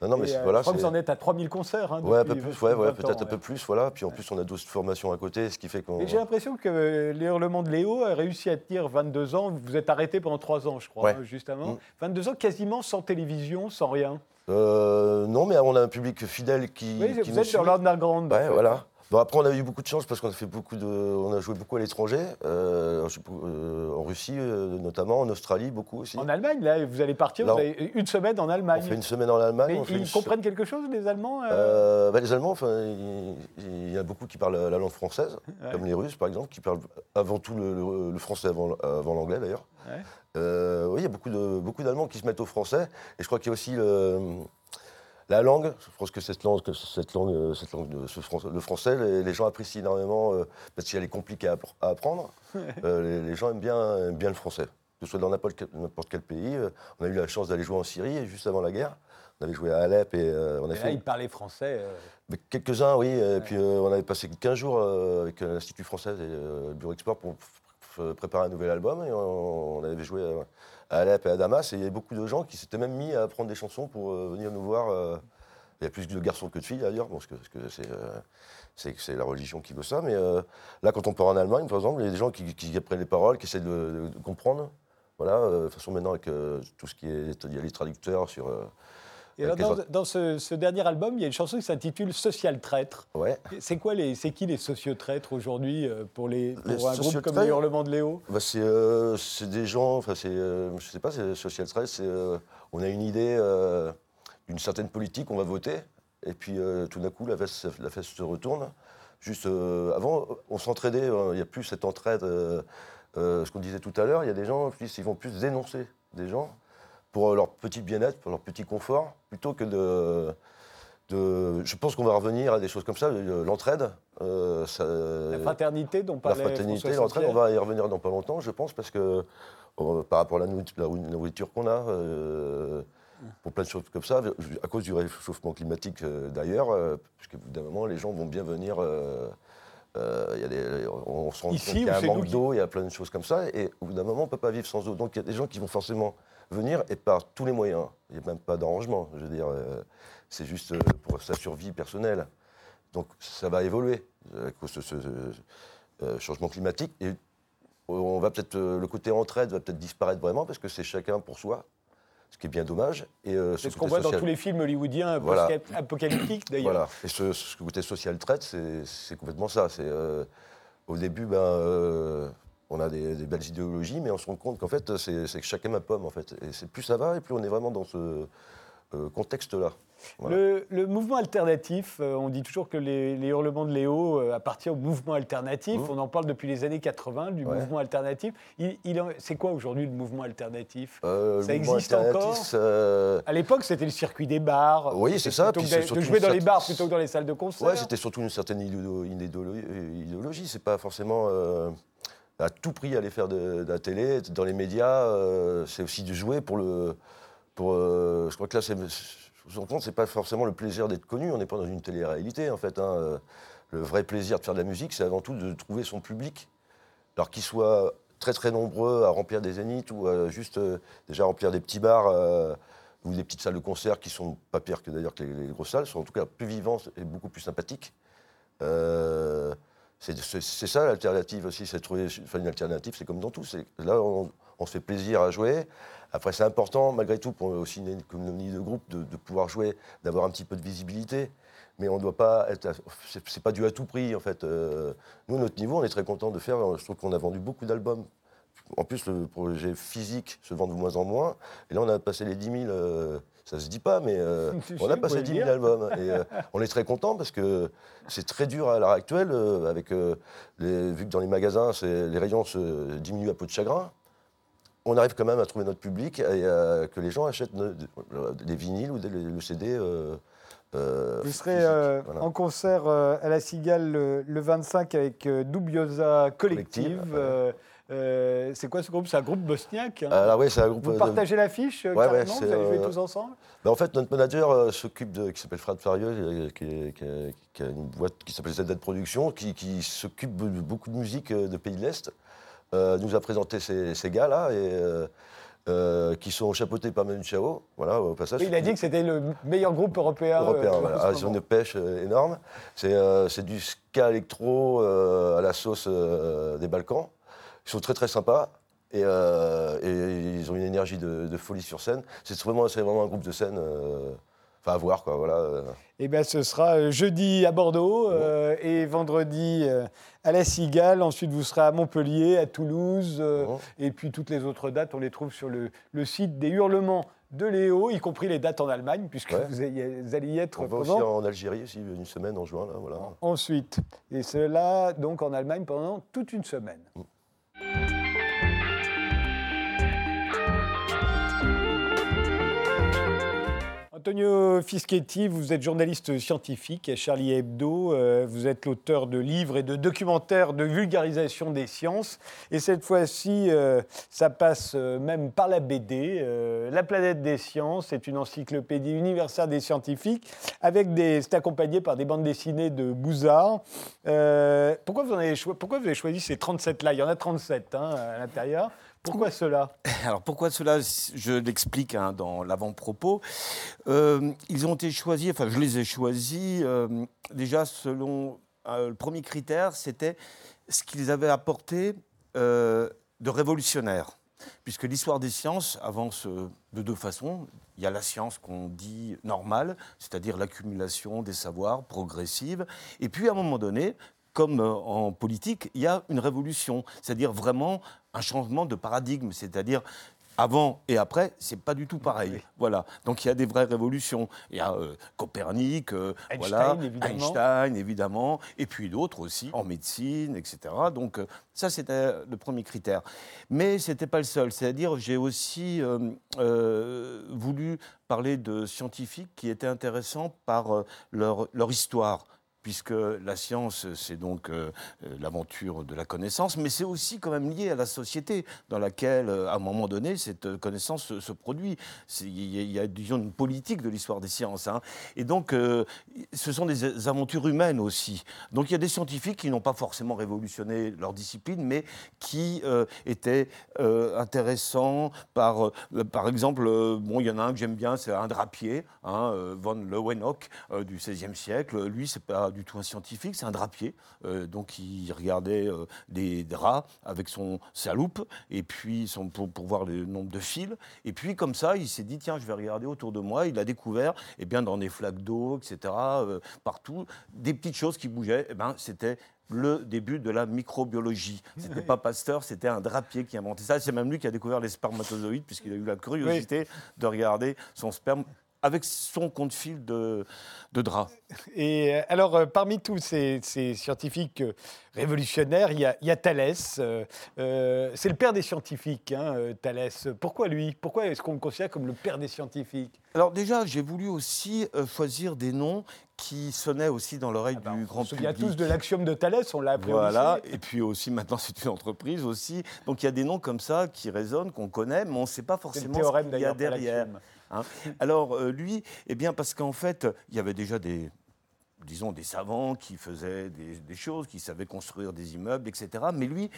non, non, [laughs] mais Et, voilà. je crois que vous en êtes à 3000 concerts. hein, Ouais, un peu plus, ouais, ouais, 20 peut-être un peu plus, voilà. Puis en plus, on a d'autres formations à côté, ce qui fait qu'on. Et j'ai l'impression que les hurlements de Léo a réussi à tenir 22 ans. Vous êtes arrêté pendant 3 ans, je crois, hein, juste avant. Mm. 22 ans quasiment sans télévision, sans rien. Euh, non, mais on a un public fidèle qui, Oui, qui vous nous êtes suit. dans l'underground. Ouais, fait. voilà. Bon, après, on a eu beaucoup de chance parce qu'on a fait beaucoup de, on a joué beaucoup à l'étranger, euh, euh, en Russie euh, notamment, en Australie beaucoup aussi. En Allemagne, là, vous allez partir, Là, vous on- avez une semaine en on Allemagne. fait une semaine en Allemagne. Mais on fait ils une comprennent quelque chose, les Allemands euh Euh, bah, les Allemands, enfin, il, il y a beaucoup qui parlent la langue française, Ouais. comme les Russes par exemple, qui parlent avant tout le, le- le français avant, avant l'anglais d'ailleurs. Ouais. Euh, oui, il y a beaucoup de beaucoup d'Allemands qui se mettent au français, et je crois qu'il y a aussi le- la langue. Je pense que cette langue, que cette langue, euh, cette langue de ce français- le français, les, les gens apprécient énormément euh, parce qu'elle est compliquée à, appr- à apprendre. [laughs] Euh, les, les gens aiment bien, aiment bien le français, que ce soit dans n'importe quel, pays. On a eu la chance d'aller jouer en Syrie juste avant la guerre. On avait joué à Alep et on a Et fait Là, ils parlaient français. Quelques-uns, oui. Et puis on avait passé 15 jours avec l'Institut français et le Bureau Export pour préparer un nouvel album. Et on, avait joué euh, à Alep et à Damas. Et il y avait beaucoup de gens qui s'étaient même mis à apprendre des chansons pour euh, venir nous voir. euh. Il y a plus de garçons que de filles d'ailleurs, parce que c'est euh, la religion qui veut ça. Mais euh, là, quand on part en Allemagne, par exemple, il y a des gens qui, apprennent les paroles, qui essaient de, comprendre. Voilà, euh, de toute façon, maintenant, avec euh, tout ce qui est. Il y a les traducteurs sur. Et alors, dans, ce, ce dernier album, il y a une chanson qui s'intitule Social Traître. ouais. C'est quoi les, c'est qui les sociotraîtres aujourd'hui euh, pour, les, pour Les un groupe comme les Hurlements de Léo? Bah, c'est euh, c'est des gens, enfin c'est, euh, je sais pas, c'est social. C'est, euh, on a une idée d'une certaine politique, on va voter, et puis tout d'un coup la veste, la veste se retourne. Juste avant, on s'entraidait, euh, il n'y a plus cette entraide. ce qu'on disait tout à l'heure, il y a des gens, plus, ils vont plus dénoncer des gens pour leur petit bien-être, pour leur petit confort, plutôt que de. de- je pense qu'on va revenir à des choses comme ça, l'entraide. euh, La fraternité dont la parlait fraternité, François l'entraide, on va y revenir dans pas longtemps, je pense, parce que euh, par rapport à la nourriture, la qu'on a, euh, pour plein de choses comme ça, à cause du réchauffement climatique d'ailleurs, parce qu'évidemment, les gens vont bien venir. euh, y a des- on se rend compte qu'il y a un manque d'eau, il y a plein de choses comme ça, et au bout d'un moment, on ne peut pas vivre sans eau. Donc il y a des gens qui vont forcément venir, et par tous les moyens. Il n'y a même pas d'arrangement, je veux dire, euh, c'est juste euh, pour sa survie personnelle. Donc ça va évoluer à cause de ce, euh, changement climatique. Et on va peut-être le côté entraide va peut-être disparaître vraiment parce que c'est chacun pour soi, ce qui est bien dommage. Et euh, C'est ce qu'on voit dans tous les films hollywoodiens Voilà. apoca- apocalyptiques d'ailleurs. Voilà. Et ce, ce côté social traite, c'est c'est complètement ça. C'est euh, au début, ben, euh, on a des, des belles idéologies, mais on se rend compte qu'en fait, c'est que chacun ma pomme en fait. Et c'est plus ça va, et plus on est vraiment dans ce euh, contexte-là. Voilà. Le, le mouvement alternatif, euh, on dit toujours que les, les hurlements de Léo euh, appartiennent au mouvement alternatif. Mmh. On en parle depuis les années 80 du Ouais. mouvement alternatif. Il, c'est quoi aujourd'hui le mouvement alternatif? Euh, Ça existe encore? À l'époque, c'était le circuit des bars. Oui, c'est ça, puis de- jouer dans les bars plutôt que dans les salles de concert. Ouais, c'était surtout une certaine idéolo- une idéolo- idéologie. C'est pas forcément à tout prix aller faire de, la télé, dans les médias. euh, c'est aussi de jouer pour le. Euh, je crois que là, c'est je vous entends, c'est pas forcément le plaisir d'être connu. On n'est pas dans une télé-réalité, en fait. hein. Le vrai plaisir de faire de la musique, c'est avant tout de trouver son public. Alors qu'il soit très très nombreux à remplir des zéniths ou à juste euh, déjà remplir des petits bars ou des petites salles de concert qui sont pas pires que d'ailleurs que les, grosses salles, sont en tout cas plus vivantes et beaucoup plus sympathiques. C'est ça l'alternative aussi, c'est trouver une alternative, c'est comme dans tout. Là, on, se fait plaisir à jouer. Après, c'est important, malgré tout, pour aussi une communauté de groupe, de, pouvoir jouer, d'avoir un petit peu de visibilité. Mais on ne doit pas être. C'est pas dû à tout prix, en fait. Euh, nous, notre niveau, on est très content de faire. Je trouve qu'on a vendu beaucoup d'albums. En plus, le projet physique se vend de moins en moins. Et là, on a passé les 10 000. euh, ça se dit pas, mais euh, [laughs] on a passé pouvez 10 le 000 dire. albums. Et euh, on est très content parce que c'est très dur à l'heure actuelle, euh, avec, les- vu que dans les magasins, les rayons se diminuent à peau de chagrin. On arrive quand même à trouver notre public et euh, que les gens achètent des vinyles ou des, le CD. Vous serez Voilà. en concert à la Cigale le, le 25 avec Dubiosa Collective. Collective, Euh, euh, c'est quoi ce groupe? C'est un groupe bosniaque. hein Alors oui, c'est un groupe. Vous de- partagez l'affiche euh, Ouais, Vous allez jouer euh, tous ensemble? Ben, en fait, notre manager euh, s'occupe de, qui s'appelle Fred Farieux, euh, qui, a- qui a une boîte qui s'appelle ZZ Productions, qui, qui s'occupe de beaucoup de musique euh, de pays de l'Est, euh, nous a présenté ces, ces gars-là, et, euh, euh, qui sont chapeautés par Manu Chao. Voilà, au passage. Oui, Il a dit que c'était le meilleur groupe européen. Européen, euh, voilà. Ah, ont moment. une pêche euh, énorme. C'est euh, du ska électro euh, à la sauce euh, des Balkans. Ils sont très très sympas. Et, euh, et ils ont une énergie de, de folie sur scène. C'est vraiment, vraiment un groupe de scène. euh, Enfin, à voir, quoi. Voilà. euh. Eh bien, ce sera jeudi à Bordeaux euh, et vendredi à la Cigale. Ensuite, vous serez à Montpellier, à Toulouse. Bon. Et puis, toutes les autres dates, on les trouve sur le, le site des Hurlements de Léo, y compris les dates en Allemagne, puisque Ouais. vous, ayez- vous allez y être On va aussi en Algérie aussi, une semaine en juin. Là, voilà. ensuite. Et cela, donc, en Allemagne pendant toute une semaine. Antonio Fischetti, vous êtes journaliste scientifique à Charlie Hebdo. euh, Vous êtes l'auteur de livres et de documentaires de vulgarisation des sciences. Et cette fois-ci, euh, ça passe euh, même par la BD. la planète des sciences est une encyclopédie universelle des scientifiques. Avec des, c'est accompagné par des bandes dessinées de Bouzard. Pourquoi, vous en avez pourquoi vous avez choisi ces 37-là Il y en a 37 hein, à l'intérieur. Pourquoi cela [laughs] Alors pourquoi cela Je l'explique hein, dans l'avant-propos. Euh, ils ont été choisis, enfin je les ai choisis euh, déjà selon euh, le premier critère, c'était ce qu'ils avaient apporté de révolutionnaire. Puisque l'histoire des sciences avance de deux façons. Il y a la science qu'on dit normale, c'est-à-dire l'accumulation des savoirs progressive. Et puis à un moment donné, comme euh, en politique, il y a une révolution, c'est-à-dire vraiment un changement de paradigme, c'est-à-dire avant et après, c'est pas du tout pareil. Voilà. Donc il y a des vraies révolutions. Il y a euh, Copernic, euh, Einstein, voilà, évidemment. Einstein, évidemment, et puis d'autres aussi en médecine, etc. Donc euh, ça, c'était le premier critère. Mais c'était pas le seul. C'est-à-dire, j'ai aussi voulu parler de scientifiques qui étaient intéressants par leur, leur histoire puisque la science, c'est donc euh, euh, l'aventure de la connaissance, mais c'est aussi quand même lié à la société dans laquelle, euh, à un moment donné, cette connaissance se, produit. Il y, a- disons, une politique de l'histoire des sciences. hein. Et donc, ce sont des aventures humaines aussi. Donc, il y a des scientifiques qui n'ont pas forcément révolutionné leur discipline, mais qui étaient intéressants par, exemple, bon, il y en a un que j'aime bien, c'est un drapier, hein, von Leeuwenhoek du XVIe siècle. Lui, c'est pas du tout un scientifique, c'est un drapier. Euh, donc, il regardait euh, des draps avec son, sa loupe, et puis son, pour, pour voir le nombre de fils. Et puis, comme ça, il s'est dit, tiens, je vais regarder autour de moi. Il a découvert, eh bien, dans des flaques d'eau, etc., euh, partout, des petites choses qui bougeaient. Eh ben, c'était le début de la microbiologie. C'était pas Pasteur, c'était un drapier qui a inventé ça. C'est même lui qui a découvert les spermatozoïdes, puisqu'il a eu la curiosité de regarder son sperme avec son compte-fil de, de drap. Et euh, alors, euh, parmi tous ces, ces scientifiques euh, révolutionnaires, il y a, il y a Thalès. euh, c'est le père des scientifiques, hein, Thalès. Pourquoi lui? Pourquoi est-ce qu'on le considère comme le père des scientifiques? Alors déjà, j'ai voulu aussi choisir des noms qui sonnaient aussi dans l'oreille Ah bah, du On grand se souvient public. tous de l'axiome de Thalès, on l'a appris Voilà, et puis aussi maintenant c'est une entreprise aussi. Donc il y a des noms comme ça qui résonnent, qu'on connaît, mais on ne sait pas C'est le forcément théorème ce qu'il y a derrière. Hein. Alors, euh, lui, eh bien, parce qu'en fait, il y avait déjà des disons, des savants qui faisaient des, choses, qui savaient construire des immeubles, etc. Mais lui,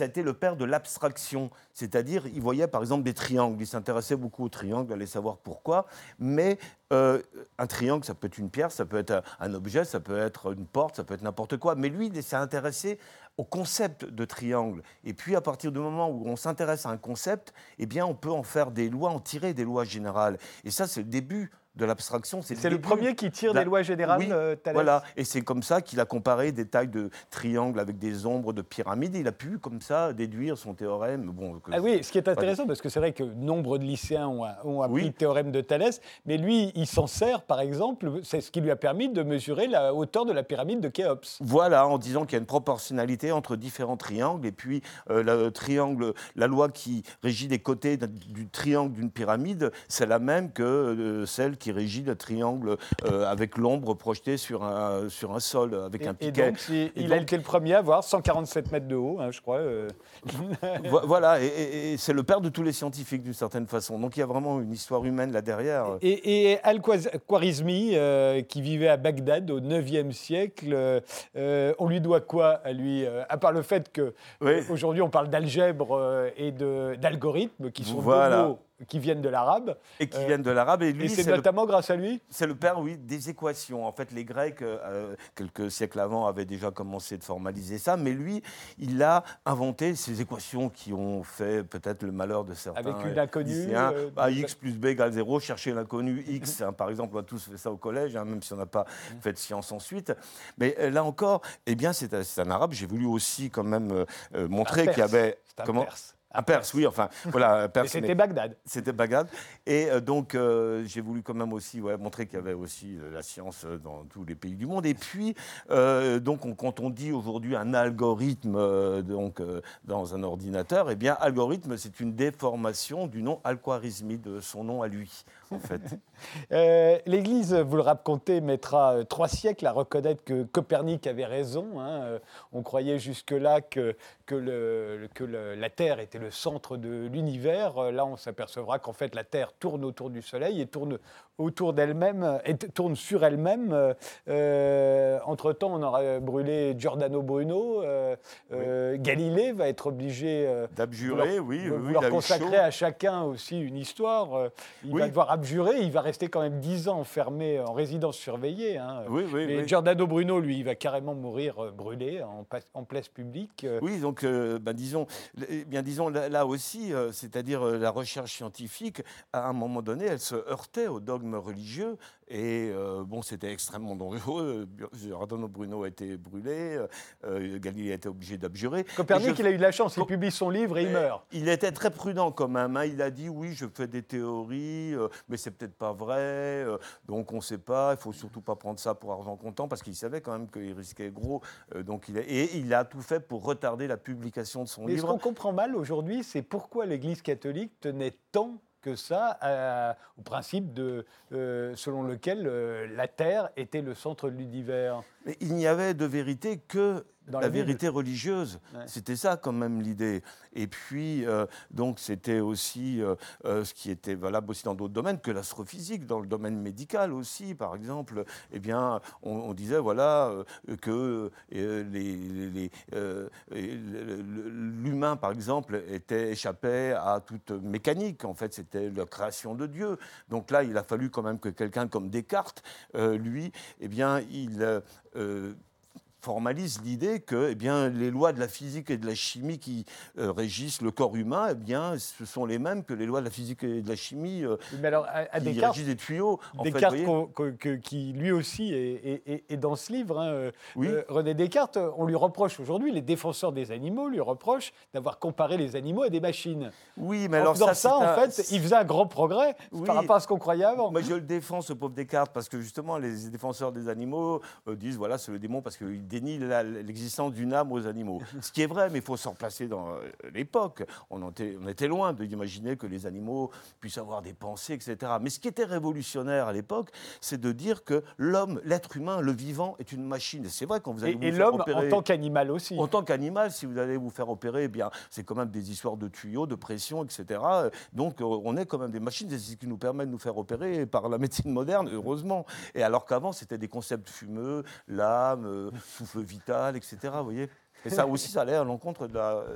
été le père de l'abstraction, c'est-à-dire il voyait par exemple des triangles, il s'intéressait beaucoup aux triangles, allait savoir pourquoi, mais euh, un triangle, ça peut être une pierre, ça peut être un, un objet, ça peut être une porte, ça peut être n'importe quoi, mais lui, il s'est intéressé au concept de triangle. Et puis à partir du moment où on s'intéresse à un concept, eh bien on peut en faire des lois, en tirer des lois générales. Et ça, c'est le début de l'abstraction. C'est le premier qui tire des lois générales, Oui, euh, Thalès voilà. Et c'est comme ça qu'il a comparé des tailles de triangles avec des ombres de pyramides. Et il a pu, comme ça, déduire son théorème. Bon, que- Ah oui, ce qui est intéressant, parce que c'est vrai que nombre de lycéens ont, ont appris Oui. le théorème de Thalès, mais lui, il s'en sert, par exemple, c'est ce qui lui a permis de mesurer la hauteur de la pyramide de Khéops. Voilà, en disant qu'il y a une proportionnalité entre différents triangles. Et puis, euh, le triangle, la loi qui régit les côtés du triangle d'une pyramide, c'est la même que euh, celle qui régit le triangle euh, avec l'ombre projetée sur un, sur un sol, avec un Et, et piquet. donc, c'est- Et il a été le premier à avoir 147 mètres de haut, hein, je crois. euh. Vo- Voilà, et, c'est le père de tous les scientifiques d'une certaine façon. Donc il y a vraiment une histoire humaine là derrière. Et, Al-Khwarizmi, euh, qui vivait à Bagdad au 9e siècle, euh, euh, on lui doit quoi à lui euh, À part le fait que Oui. euh, aujourd'hui on parle d'algèbre euh, et de- d'algorithmes, qui sont Voilà. deux mots qui viennent de l'arabe. Et qui Euh, viennent de l'arabe. Et Et lui, c'est c'est le notamment grâce à lui C'est le père, oui, des équations. En fait, les Grecs, euh, quelques siècles avant, avaient déjà commencé de formaliser ça, mais lui, il a inventé ces équations qui ont fait peut-être le malheur de certains. Avec une inconnue, euh, Bah, x plus b égale 0, chercher l'inconnu [laughs] x. hein, par exemple, on a tous fait ça au collège, hein, même si on n'a pas Mmh. fait de sciences ensuite. Mais euh, là encore, eh bien, c'est un, arabe. J'ai voulu aussi quand même montrer qu'il y avait... Un comment Perse. Un perse, oui, enfin, voilà, [laughs] perse. c'était Bagdad. c'était Bagdad. Et euh, donc, euh, j'ai voulu quand même aussi ouais, montrer qu'il y avait aussi euh, la science dans tous les pays du monde. Et puis, donc, on- quand on dit aujourd'hui un algorithme donc, dans un ordinateur, eh bien, algorithme, c'est une déformation du nom Al-Khwarizmi, de son nom à lui, [laughs] Euh, L'Église, vous le racontez, mettra euh, trois siècles à reconnaître que Copernic avait raison. hein. Euh, On croyait jusque-là que, la Terre était le centre de l'univers. Là, on s'apercevra qu'en fait, la Terre tourne autour du Soleil et tourne autour d'elle-même, euh, et tourne sur elle-même. Euh, euh, Entre-temps, on aura brûlé Giordano Bruno. Euh, Galilée va être obligé D'abjurer, oui, vous oui, oui, consacrer à chacun aussi une histoire. Il Oui. va devoir abjurer, il va rester quand même 10 ans enfermé en résidence surveillée. hein. Mais. Giordano Bruno, lui, il va carrément mourir brûlé en, place publique. Oui, donc, ben, disons, eh bien, disons là, là aussi, c'est-à-dire la recherche scientifique, à un moment donné, elle se heurtait au dogme religieux. Et euh, bon, c'était extrêmement dangereux. Giordano Bruno a été brûlé, euh, euh, Galilée a été obligé d'abjurer. Copernic, je- il a eu de la chance, il publie son livre et il meurt. Il était très prudent quand même. hein. Il a dit oui, je fais des théories, euh, mais c'est peut-être pas vrai. euh, donc on ne sait pas. Il faut surtout pas prendre ça pour argent comptant parce qu'il savait quand même qu'il risquait gros. euh, donc il a, et il a tout fait pour retarder la publication de son Mais ce livre. qu'on comprend mal aujourd'hui, c'est pourquoi l'Église catholique tenait tant que ça à- au principe de, euh, selon lequel euh, la Terre était le centre de l'univers. Il n'y avait de vérité que Dans la, Bible. vérité religieuse. Ouais. C'était ça quand même l'idée. Et puis, euh, donc, c'était aussi euh, euh, ce qui était valable aussi dans d'autres domaines que l'astrophysique, dans le domaine médical aussi, par exemple. Eh bien, on, on disait, voilà, euh, que l'humain, par exemple, était échappé à toute mécanique. En fait, c'était la création de Dieu. Donc là, il a fallu quand même que quelqu'un comme Descartes, lui, eh bien, il formalise l'idée que eh bien, les lois de la physique et de la chimie qui euh, régissent le corps humain, eh bien, ce sont les mêmes que les lois de la physique et de la chimie euh, Mais alors, à, à qui Descartes, régissent des tuyaux. En fait, Descartes, que- qui lui aussi est, est- est- est dans ce livre. hein, euh, Oui. euh, René Descartes, on lui reproche aujourd'hui, les défenseurs des animaux lui reprochent d'avoir comparé les animaux à des machines. oui, mais en alors faisant ça, en un- fait, il faisait un grand progrès Oui. par rapport à ce qu'on croyait avant. Moi, je le défends, ce pauvre Descartes, parce que justement, les défenseurs des animaux disent voilà, c'est le démon parce qu'il dénie l'existence d'une âme aux animaux. [laughs] Ce qui est vrai, mais il faut se replacer dans euh, l'époque. On, était- on était loin d'imaginer que les animaux puissent avoir des pensées, etc. Mais ce qui était révolutionnaire à l'époque, c'est de dire que l'homme, l'être humain, le vivant, est une machine. Et c'est vrai quand vous allez Et, vous et faire l'homme en tant qu'animal aussi. en tant qu'animal, si vous allez vous faire opérer, eh bien, c'est quand même des histoires de tuyaux, de pression, etc. Donc, euh, on est quand même des machines, c'est ce qui nous permet de nous faire opérer par la médecine moderne, heureusement. Et alors qu'avant, c'était des concepts fumeux, l'âme, euh, souffle vital, etc. Vous voyez Et ça aussi, ça allait à l'encontre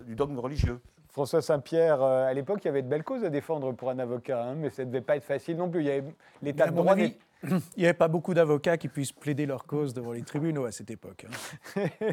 du dogme religieux. François Saint-Pierre, euh, à l'époque, il y avait de belles causes à défendre pour un avocat, hein, mais ça ne devait pas être facile non plus. Il y avait l'état de droit. avis, il n'y avait pas beaucoup d'avocats qui puissent plaider leur cause devant les tribunaux à cette époque. hein. [laughs]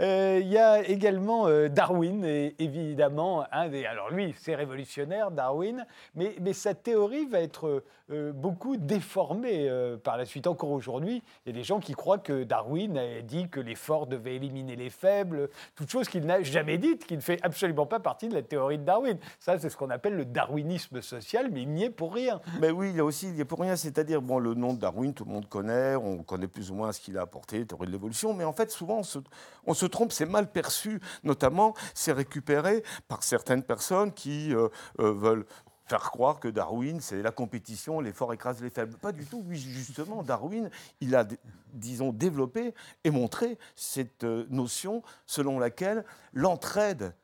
Euh, Il y a également euh, Darwin, et évidemment, des. Alors lui, c'est révolutionnaire, Darwin, mais, mais sa théorie va être euh, beaucoup déformée par la suite. Encore aujourd'hui, il y a des gens qui croient que Darwin a dit que les forts devaient éliminer les faibles, toute chose qu'il n'a jamais dite, qui ne fait absolument pas partie de la théorie de Darwin. Ça, c'est ce qu'on appelle le darwinisme social, mais il n'y est pour rien. Mais oui, il y a aussi, il y a pour rien, c'est-à-dire, bon, le nom de Darwin, tout le monde connaît, on connaît plus ou moins ce qu'il a apporté, théorie de l'évolution, mais en fait, souvent, on se, trompe, c'est mal perçu, notamment, c'est récupéré par certaines personnes qui euh, euh, veulent faire croire que Darwin, c'est la compétition, les forts écrasent les faibles. Pas du tout, oui, justement, Darwin, il a, disons, développé et montré cette euh, notion selon laquelle l'entraide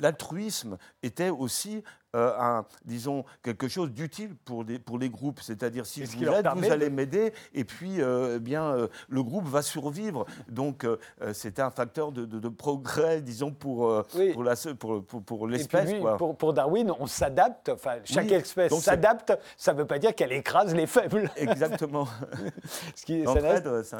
l'altruisme était aussi euh, un, disons, quelque chose d'utile pour, des- pour les groupes. C'est-à-dire, si je vous aide, vous allez de- m'aider, et puis euh, eh bien, euh, le groupe va survivre. Donc, c'était un facteur de, de- de progrès, disons, pour, Oui. pour la- pour, pour- pour puis l'espèce. lui, quoi. pour, pour Darwin, on s'adapte, enfin, chaque Oui, espèce donc c'est- s'adapte, ça ne veut pas dire qu'elle écrase les faibles. [laughs] Exactement. [laughs] Ce qui, ça n'a- ça-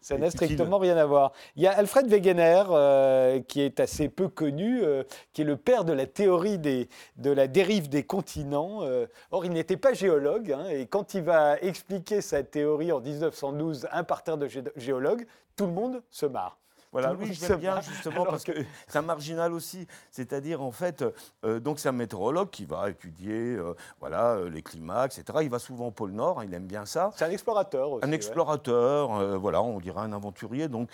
Ça strictement rien à voir. Il y a Alfred Wegener, euh, qui est assez peu connu, euh, qui est le père de la théorie des, de la dérive des continents. euh. or, il n'était pas géologue, hein, et quand il va expliquer sa théorie en 1912 à un parterre de gé- géologues, tout le monde se marre. Voilà, se l'aime bien justement Alors parce que c'est un marginal aussi. C'est-à-dire, en fait, euh, donc c'est un météorologue qui va étudier euh, voilà, euh, les climats, etc. Il va souvent au pôle Nord, hein, il aime bien ça. C'est un explorateur aussi. Un explorateur, euh, voilà, on dirait un aventurier. Donc,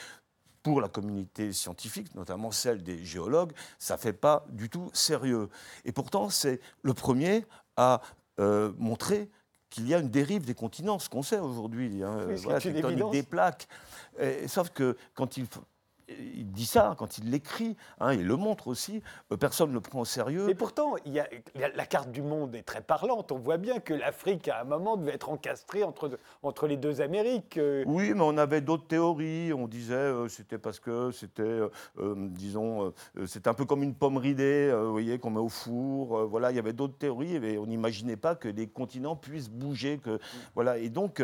pour la communauté scientifique, notamment celle des géologues, ça ne fait pas du tout sérieux. Et pourtant, c'est le premier à euh, montrer qu'il y a une dérive des continents, ce qu'on sait aujourd'hui, hein, voilà, tectonique des plaques. Et- sauf que quand il, il dit ça, quand il l'écrit, hein, il le montre aussi, euh, personne ne le prend au sérieux. Et pourtant, il y a, la carte du monde est très parlante. On voit bien que l'Afrique, à un moment, devait être encastrée entre, les deux Amériques. euh. Oui, mais on avait d'autres théories. On disait euh, c'était parce que c'était, euh, disons, euh, c'était un peu comme une pomme ridée, vous voyez, qu'on met au four. voilà, il y avait d'autres théories, mais on n'imaginait pas que les continents puissent bouger. Que, voilà, et donc.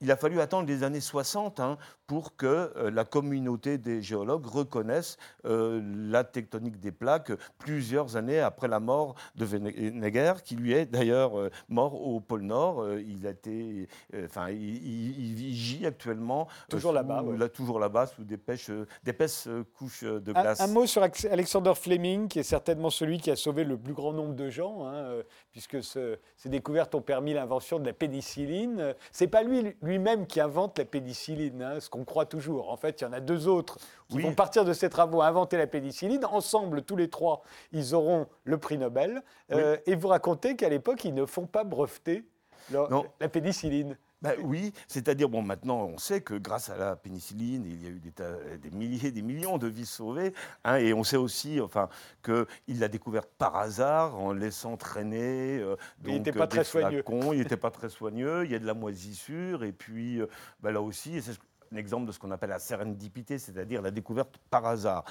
il a fallu attendre les années 60 hein, pour que euh, la communauté des géologues reconnaisse euh, la tectonique des plaques plusieurs années après la mort de Wegener, qui lui est d'ailleurs euh, mort au pôle Nord. Il a été, enfin, il, il- gît actuellement Toujours là-bas, ouais. là, toujours là-bas, sous des pêches, d'épaisses euh, couches euh, de glace. un mot sur Alexander Fleming, qui est certainement celui qui a sauvé le plus grand nombre de gens, hein, puisque ce- ces découvertes ont permis l'invention de la pénicilline. C'est pas lui lui-même qui invente la pénicilline, hein, ce qu'on croit toujours. En fait, il y en a deux autres qui Oui. vont partir de ces travaux inventer la pénicilline. Ensemble, tous les trois, ils auront le prix Nobel. Euh, Et vous racontez qu'à l'époque, ils ne font pas breveter leur- la pénicilline. Ben oui, c'est-à-dire, bon, maintenant, on sait que grâce à la pénicilline, il y a eu des, tas- des milliers, des millions de vies sauvées. hein, et on sait aussi enfin, qu'il l'a découverte par hasard, en laissant traîner. euh, Il donc, était pas euh, très des soigneux. il n'était [laughs] pas très soigneux, il y a de la moisissure. Et puis, euh, ben là aussi, et c'est ce- un exemple de ce qu'on appelle la sérendipité, c'est-à-dire la découverte par hasard.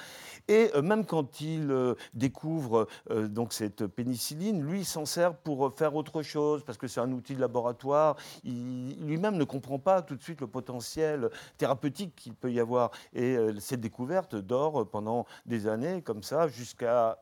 Et euh, même quand il euh, découvre euh, donc cette pénicilline, lui s'en sert pour faire autre chose parce que c'est un outil de laboratoire. Il lui-même ne comprend pas tout de suite le potentiel thérapeutique qu'il peut y avoir. Et cette découverte dort pendant des années comme ça jusqu'à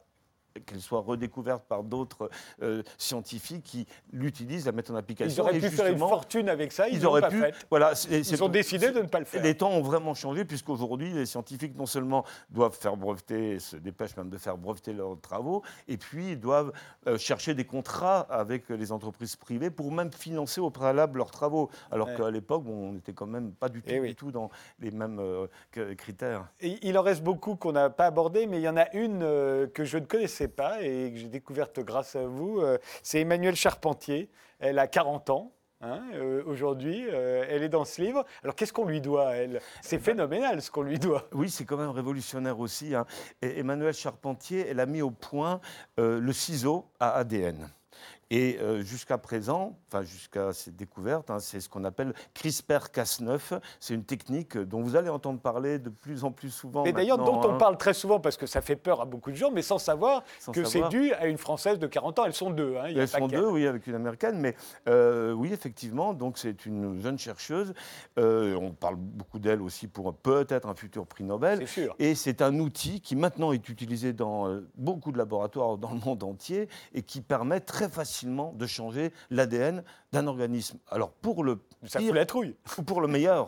qu'elle soit redécouverte par d'autres euh, scientifiques qui l'utilisent, la mettent en application. Ils auraient Et pu faire une fortune avec ça, ils, auraient pas pu. fait. Voilà, Ils ont décidé de ne pas le faire. les temps ont vraiment changé puisqu'aujourd'hui, les scientifiques non seulement doivent faire breveter, se dépêchent même de faire breveter leurs travaux, et puis ils doivent euh, chercher des contrats avec les entreprises privées pour même financer au préalable leurs travaux. Alors Ouais. qu'à l'époque, bon, on n'était quand même pas du tout, Eh oui. du tout dans les mêmes euh, critères. Et il en reste beaucoup qu'on n'a pas abordé, mais il y en a une que je ne connaissais pas et que j'ai découverte grâce à vous. euh, c'est Emmanuelle Charpentier. Elle a 40 ans. hein, euh, Aujourd'hui, euh, elle est dans ce livre. Alors, qu'est-ce qu'on lui doit à elle? C'est phénoménal ce qu'on lui doit. Oui, c'est quand même révolutionnaire aussi. hein. Et Emmanuel Charpentier, elle a mis au point euh, le ciseau à ADN. Et euh, jusqu'à présent, enfin jusqu'à cette découverte, hein, c'est ce qu'on appelle CRISPR-Cas9. C'est une technique dont vous allez entendre parler de plus en plus souvent. Et d'ailleurs, dont on hein, parle très souvent parce que ça fait peur à beaucoup de gens, mais sans savoir sans que c'est dû à une Française de 40 ans. Elles sont deux. hein, y Elles sont deux, oui, avec une américaine, mais euh, oui, effectivement, donc c'est une jeune chercheuse. Euh, on parle beaucoup d'elle aussi pour peut-être un futur prix Nobel. C'est sûr. Et c'est un outil qui maintenant est utilisé dans beaucoup de laboratoires dans le monde entier et qui permet très facilement de changer l'ADN d'un organisme. Alors pour le Ça pire la trouille. ou [laughs] pour le meilleur,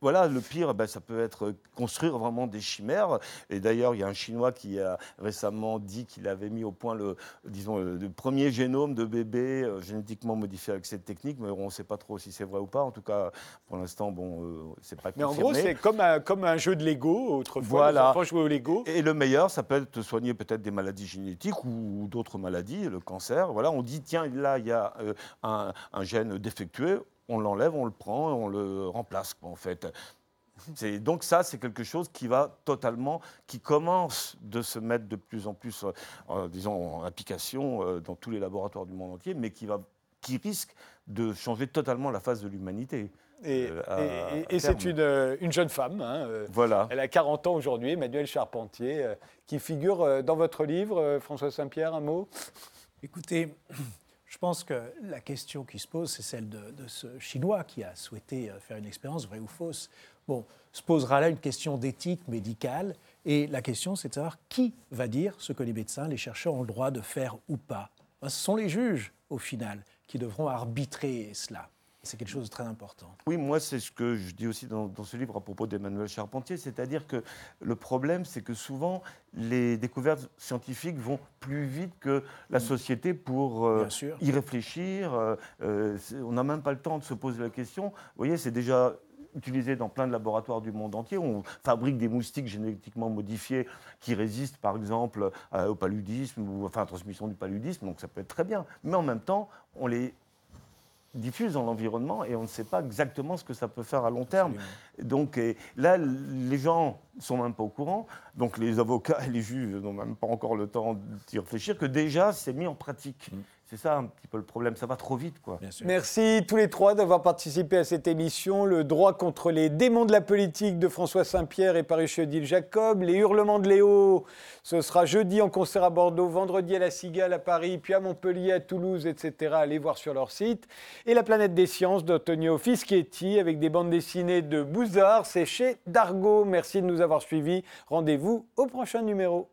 voilà, le pire, ben, ça peut être construire vraiment des chimères. Et d'ailleurs, il y a un Chinois qui a récemment dit qu'il avait mis au point le, disons, le, premier génome de bébé euh, génétiquement modifié avec cette technique, mais on ne sait pas trop si c'est vrai ou pas. En tout cas, pour l'instant, bon, euh, c'est pas Mais en confirmé. gros, c'est comme un, comme un jeu de Lego. Autrefois, Voilà. les enfants jouaient au Lego. Et le meilleur, ça peut être soigner peut-être des maladies génétiques ou d'autres maladies, le cancer. Voilà, on dit tiens là il y a euh, un, un gène défectueux, on l'enlève, on le prend, on le remplace quoi, en fait. Donc ça, c'est quelque chose qui va totalement, qui commence de se mettre de plus en plus, euh, euh, disons, en application euh, dans tous les laboratoires du monde entier, mais qui va, qui risque de changer totalement la face de l'humanité. Et, Euh, c'est une, une jeune femme. hein, Voilà. Elle a 40 ans aujourd'hui, Emmanuelle Charpentier, qui figure dans votre livre, François Saint-Pierre, un mot? Écoutez, [clears throat] je pense que la question qui se pose, c'est celle de, ce Chinois qui a souhaité euh, faire une expérience, vraie ou fausse. Bon, se posera là une question d'éthique médicale, et la question, c'est de savoir qui va dire ce que les médecins, les chercheurs ont le droit de faire ou pas. Ce sont les juges, au final, qui devront arbitrer cela. C'est quelque chose de très important. Oui, moi, c'est ce que je dis aussi dans, dans ce livre à propos d'Emmanuel Charpentier, c'est-à-dire que le problème, c'est que souvent, les découvertes scientifiques vont plus vite que la société pour euh, y réfléchir. euh, euh, on n'a même pas le temps de se poser la question. Vous voyez, c'est déjà utilisé dans plein de laboratoires du monde entier. On fabrique des moustiques génétiquement modifiés qui résistent, par exemple, euh, au paludisme ou enfin à la transmission du paludisme. Donc ça peut être très bien. Mais en même temps, on les diffuse dans l'environnement et on ne sait pas exactement ce que ça peut faire à long terme. Donc là, les gens sont même pas au courant. Donc les avocats et les juges n'ont même pas encore le temps d'y réfléchir que déjà c'est mis en pratique. C'est ça un petit peu le problème. Ça va trop vite, quoi. Merci tous les trois d'avoir participé à cette émission. Le droit contre les démons de la politique de François Saint-Pierre et paru chez Odile Jacob. Les hurlements de Léo, ce sera jeudi en concert à Bordeaux, vendredi à la Cigale à Paris, puis à Montpellier, à Toulouse, etc. Allez voir sur leur site. Et La planète des sciences d'Antonio Fischietti avec des bandes dessinées de Bouzard. C'est chez Dargo. Merci de nous avoir suivis. Rendez-vous au prochain numéro.